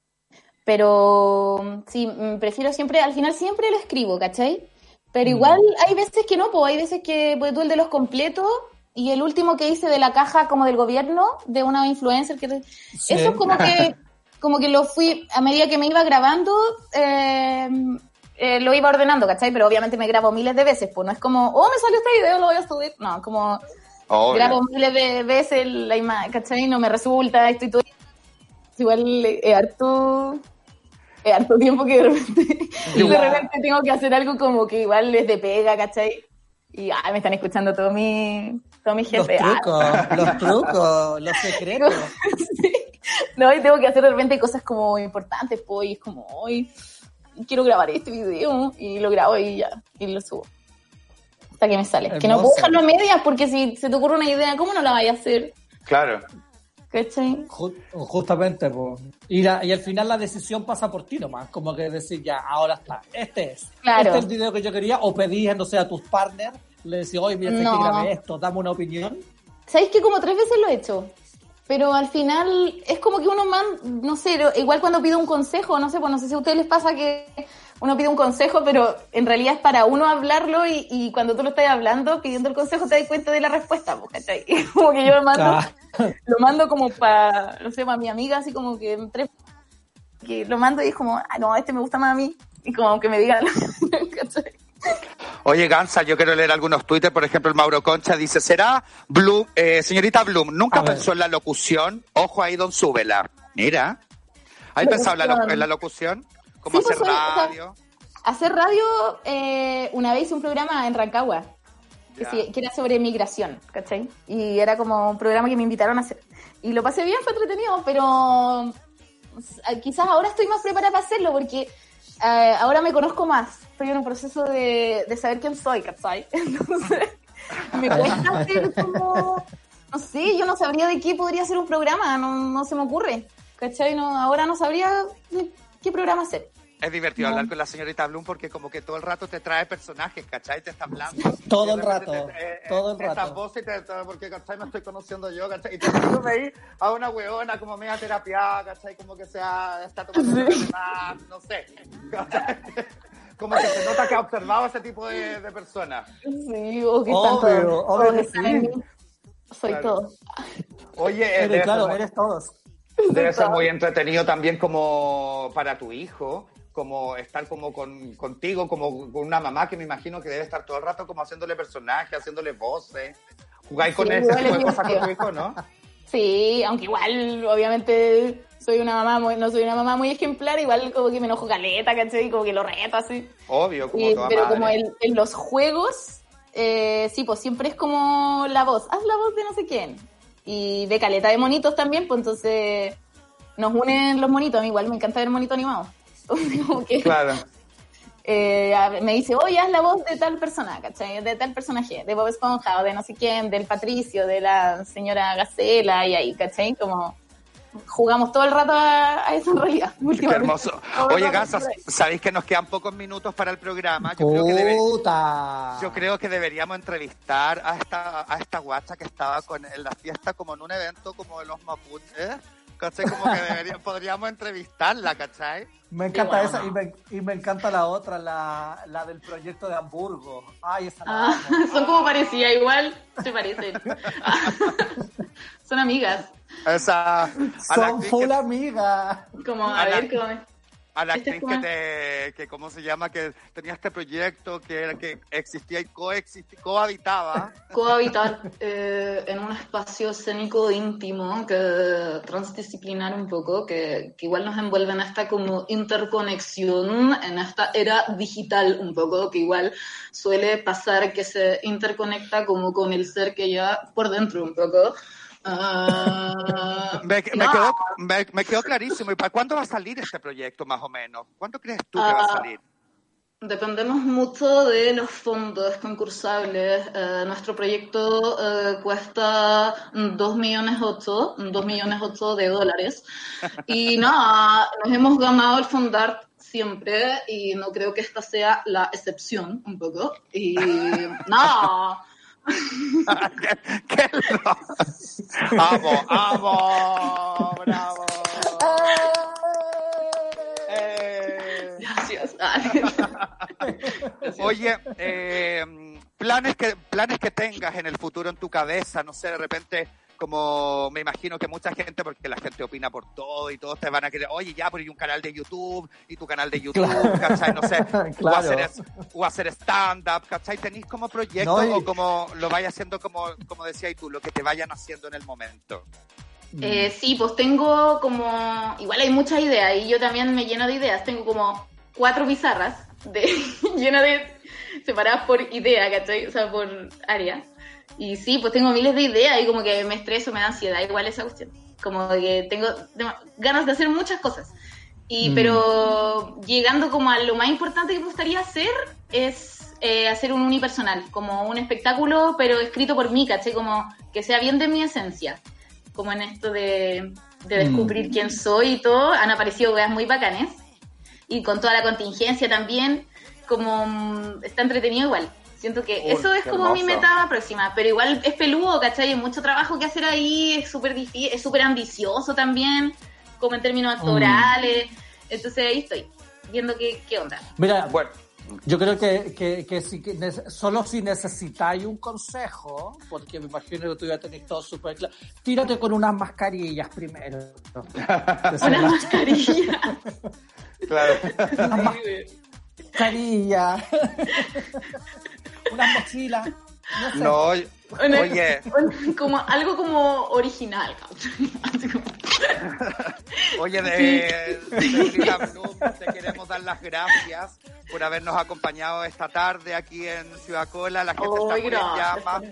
Pero mm, sí, mm, prefiero siempre, al final siempre lo escribo, ¿cachai? Pero Mm. igual hay veces que no, pues hay veces que pues, tú el de los completos y el último que hice de la caja como del gobierno, de una influencer que Sí. eso es como que [laughs] como que lo fui, a medida que me iba grabando, eh, eh, lo iba ordenando, ¿cachai? Pero obviamente me grabo miles de veces, pues no es como, oh, me salió este video, lo voy a subir. No, como Obvio. grabo miles de veces la imagen, ¿cachai? No me resulta, esto y todo. Igual es harto, es harto tiempo que de repente, [laughs] de repente tengo que hacer algo como que igual es de pega, ¿cachai? Y ah, me están escuchando todo mi, todo mi Los. Ah, trucos, los [laughs] trucos, los secretos. sí. No, y tengo que hacer de repente cosas como importantes, pues, y es como, hoy quiero grabar este video y lo grabo y ya, y lo subo. Hasta que me sale. Que no puedo dejarlo a medias porque si se te ocurre una idea, ¿cómo no la vayas a hacer? Claro. ¿Cachai? Ju- justamente, pues. Y, la- y al final la decisión pasa por ti nomás, como que decir ya, ahora está, este es. Claro. Este es el video que yo quería, o pedís, no sé, a tus partners, le decís, oye, mira, No. que grabé esto, dame una opinión. ¿Sabéis que como tres veces lo he hecho? Pero al final es como que uno man, no sé, igual cuando pide un consejo, no sé, pues no sé si a ustedes les pasa que uno pide un consejo, pero en realidad es para uno hablarlo y, y cuando tú lo estás hablando, pidiendo el consejo, te das cuenta de la respuesta, pues, ¿cachai? [laughs] Como que yo lo mando, Ah. [laughs] lo mando como para, no sé, para mi amiga, así como que en tres, que lo mando y es como, ah, no, este me gusta más a mí, y como que me digan, [laughs] ¿cachai? Oye, Gansa, yo quiero leer algunos Twitter. Por ejemplo, el Mauro Concha dice, ¿será Bloom, eh, señorita Bloom, nunca A ver. pensó en la locución? Ojo ahí, don Súbela. Mira. ¿Hay pensado en la, en la locución? ¿Cómo Sí, pues, hacer o sea, radio? Hacer radio, eh, una vez hice un programa en Rancagua, que, sí- que era sobre migración, ¿cachai? Y era como un programa que me invitaron a hacer. Y lo pasé bien, fue entretenido, pero eh, quizás ahora estoy más preparada para hacerlo porque eh, ahora me conozco más. Estoy en un proceso de, de saber quién soy, ¿cachai? [laughs] Entonces, me cuesta hacer como... No sé, yo no sabría de qué podría ser un programa, no, no se me ocurre, ¿cachai? No, ahora no sabría qué programa hacer. Es divertido No. hablar con la señorita Bloom porque como que todo el rato te trae personajes, ¿cachai? Te está hablando. Todo Y de el rato, te- eh, todo el Estas rato. voces te, porque, ¿cachai? Me estoy conociendo yo, ¿cachai? Y te veí a una weona como media terapia, ¿cachai? Como que sea, está tomando más, no sé. ¿cachai? Como que se nota que ha observado ese tipo de, de personas. Sí, o que Obvio, están todos, obvio que sí. Soy Claro. todo. Oye, Eres, claro, ser eres todos. debe ser muy entretenido también como para tu hijo, como estar como con, contigo, como con una mamá que me imagino que debe estar todo el rato como haciéndole personajes, haciéndole voces. ¿Jugáis con Sí, ese tipo de cosas con tu hijo, no? Sí, aunque igual, obviamente, soy una mamá muy, no soy una mamá muy ejemplar, igual como que me enojo caleta, ¿cachai? Como que lo reto así. Obvio, como Y- toda pero madre. como en, en los juegos, eh, sí, pues siempre es como la voz, haz la voz de no sé quién. Y ve caleta de monitos también, pues entonces nos unen los monitos. A mí igual me encanta ver monito animado. [laughs] Como que, Claro. Eh, me dice, oye, haz la voz de tal persona, ¿cachai? De tal personaje, de Bob Esponja o de no sé quién, del Patricio, de la señora Gacela y ahí, ¿cachai? Como jugamos todo el rato a, a eso en realidad. [laughs] Qué hermoso. Oye, ahí. sabéis que nos quedan pocos minutos para el programa. Yo creo que debe-. Yo creo que deberíamos entrevistar a esta, a esta guacha que estaba con, en la fiesta como en un evento como de los mapuches. ¿Cachai? Como que debería- podríamos entrevistarla, ¿cachai? Me encanta esa ¿no? y me, y me encanta la otra, la, la del proyecto de Hamburgo. Ay, esa la Ah, amo. [laughs] son como parecidas, igual se parecen. [laughs] son amigas. Esa, Son full que, amiga. Como, a A la- ver, como... a la actriz que te, que cómo se llama, que tenía este proyecto que que existía y coexistía, cohabitaba. [laughs] cohabitar eh, en un espacio escénico íntimo, que transdisciplinar un poco, que, que igual nos envuelve en esta como interconexión, en esta era digital un poco, que igual suele pasar que se interconecta como con el ser que ya por dentro un poco. Ah, Me, me no, quedó, me, me quedó clarísimo. ¿Y para cuándo va a salir este proyecto, más o menos? ¿Cuándo crees tú que va a Ah, salir? Dependemos mucho de los fondos concursables. Eh, nuestro proyecto eh, cuesta 2 millones 8, 2 millones 8 de dólares. Y [laughs] nada, nos hemos ganado el fondar siempre y no creo que esta sea la excepción un poco. Y [laughs] nada, [laughs] ¿Qué, qué lo- ¡Amo, amo! ¡Bravo! Eh, [laughs] gracias. Oye, eh, planes que planes que tengas en el futuro en tu cabeza, no sé, de repente como me imagino que mucha gente, porque la gente opina por todo y todos te van a querer, oye, ya, pero hay un canal de YouTube y tu canal de [laughs] YouTube, Claro. ¿cachai? No sé, o [laughs] Claro. hacer, o hacer stand-up, ¿cachai? ¿Tenéis como proyecto No, y- o como lo vayas haciendo como, como decías tú, lo que te vayan haciendo en el momento? Eh, sí, pues tengo como, igual hay muchas ideas y yo también me lleno de ideas. Tengo como cuatro pizarras de, [laughs] llenas de, separadas por idea, ¿cachai? O sea, por área. Y sí, pues tengo miles de ideas y como que me estreso, me da ansiedad, igual esa cuestión. Como que tengo ganas de hacer muchas cosas. Y, Mm. Pero llegando como a lo más importante que me gustaría hacer es eh, hacer un unipersonal, como un espectáculo, pero escrito por mí, ¿caché? Como que sea bien de mi esencia. Como en esto de, de descubrir Mm. quién soy y todo. Han aparecido weas muy bacanes. Y con toda la contingencia también, como mm, está entretenido igual. Siento que Uy, eso es como mi meta próxima, pero igual es peludo, ¿cachai? Hay mucho trabajo que hacer ahí, es súper difícil, es súper ambicioso también, como en términos actorales. Entonces ahí estoy, viendo qué, qué onda. Mira, Bueno, yo creo que, que, que, si, que nece- solo si necesitáis un consejo, porque me imagino que tú ya tenés todo súper claro, tírate con unas mascarillas primero. Que [laughs] son Una las- mascarilla. claro. [laughs] unas mascarillas, [laughs] unas mochilas. No sé. No, Una- oye, como algo como original, oye, de, señorita Bloom, te queremos dar las gracias por habernos acompañado esta tarde aquí en Ciudad Cola. La gente está muy en llamas.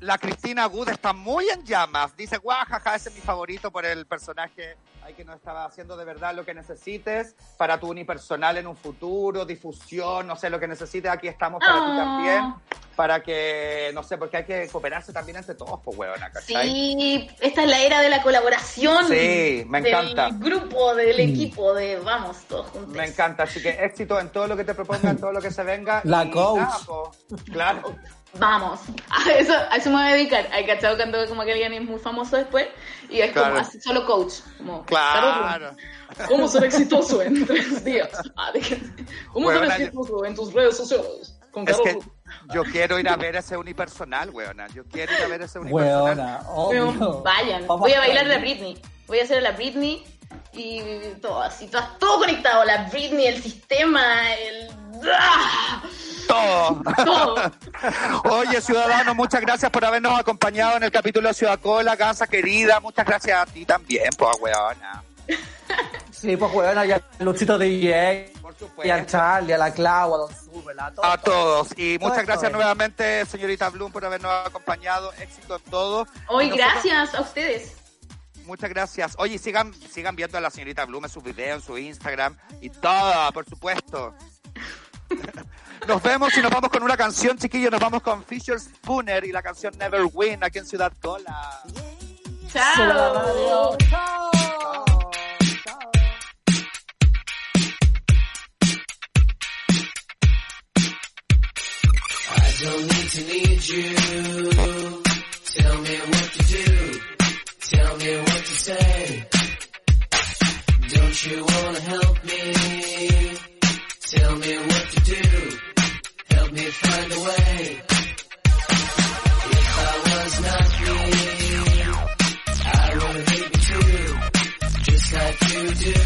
La Cristina Good está muy en llamas. Dice, guajaja, ese es mi favorito por el personaje ahí que nos estaba haciendo de verdad lo que necesites para tu unipersonal en un futuro, difusión, no sé, lo que necesites. Aquí estamos para ti Ah. también. Para que, no sé, porque hay que cooperarse también entre todos, pues, huevona, ¿cachai? Sí, esta es la era de la colaboración. Sí, me encanta. Del grupo, del equipo, de vamos todos juntos. Me encanta, así que éxito en todo lo que te proponga, en todo lo que se venga. La Y coach. nada, po, claro. Vamos, [laughs] a eso, a eso me voy a dedicar. Hay cachado cuando como que alguien es muy famoso después y es Claro. como así, solo coach. Como, Claro. ¿Cómo ser exitoso en [laughs] tres días? Ah, ¿Cómo Bueno, ser yo- exitoso en tus redes sociales? Con Es que yo quiero ir a ver ese unipersonal, weona. Yo quiero ir a ver ese unipersonal. Weona, vayan, Vamos voy a a bailar la. Britney. Voy a hacer la Britney y todo así, todo, todo conectado. La Britney, el sistema, el... ¡Ah! Todo. Todo. Oye, ciudadanos, muchas gracias por habernos acompañado en el capítulo de Ciudad Cola, casa querida. Muchas gracias a ti también, pues, weona. Sí, pues weona, y a Luchito DJ, Por y al supuesto. Charlie, a la Clau, a Don Súbela, a todos. A todos. Y Todo muchas gracias es. nuevamente, señorita Bloom, por habernos acompañado. Éxito en todo. Hoy, nosotros- gracias a ustedes. Muchas gracias. Oye, sigan, sigan viendo a la señorita Bloom en sus videos, en su Instagram y todo, por supuesto. [laughs] Nos vemos y nos vamos con una canción, chiquillos. Nos vamos con Fisher Spooner y la canción Never Win aquí en Ciudad Cola. Chao. Chao. Chao. I don't need to need you. Tell me what to do. Tell me what to say. Don't you wanna help me? Tell me what to do. Help me find a way. If I was not me, I would hate you too. Just like you do.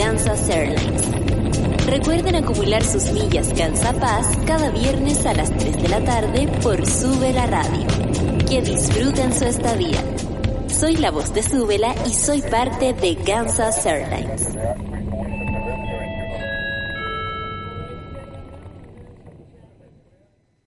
Kansas Airlines. Recuerden acumular sus millas Gansa Paz cada viernes a las 3 de la tarde por Sube la Radio. Que disfruten su estadía. Soy la voz de Súbela y soy parte de Kansas Airlines.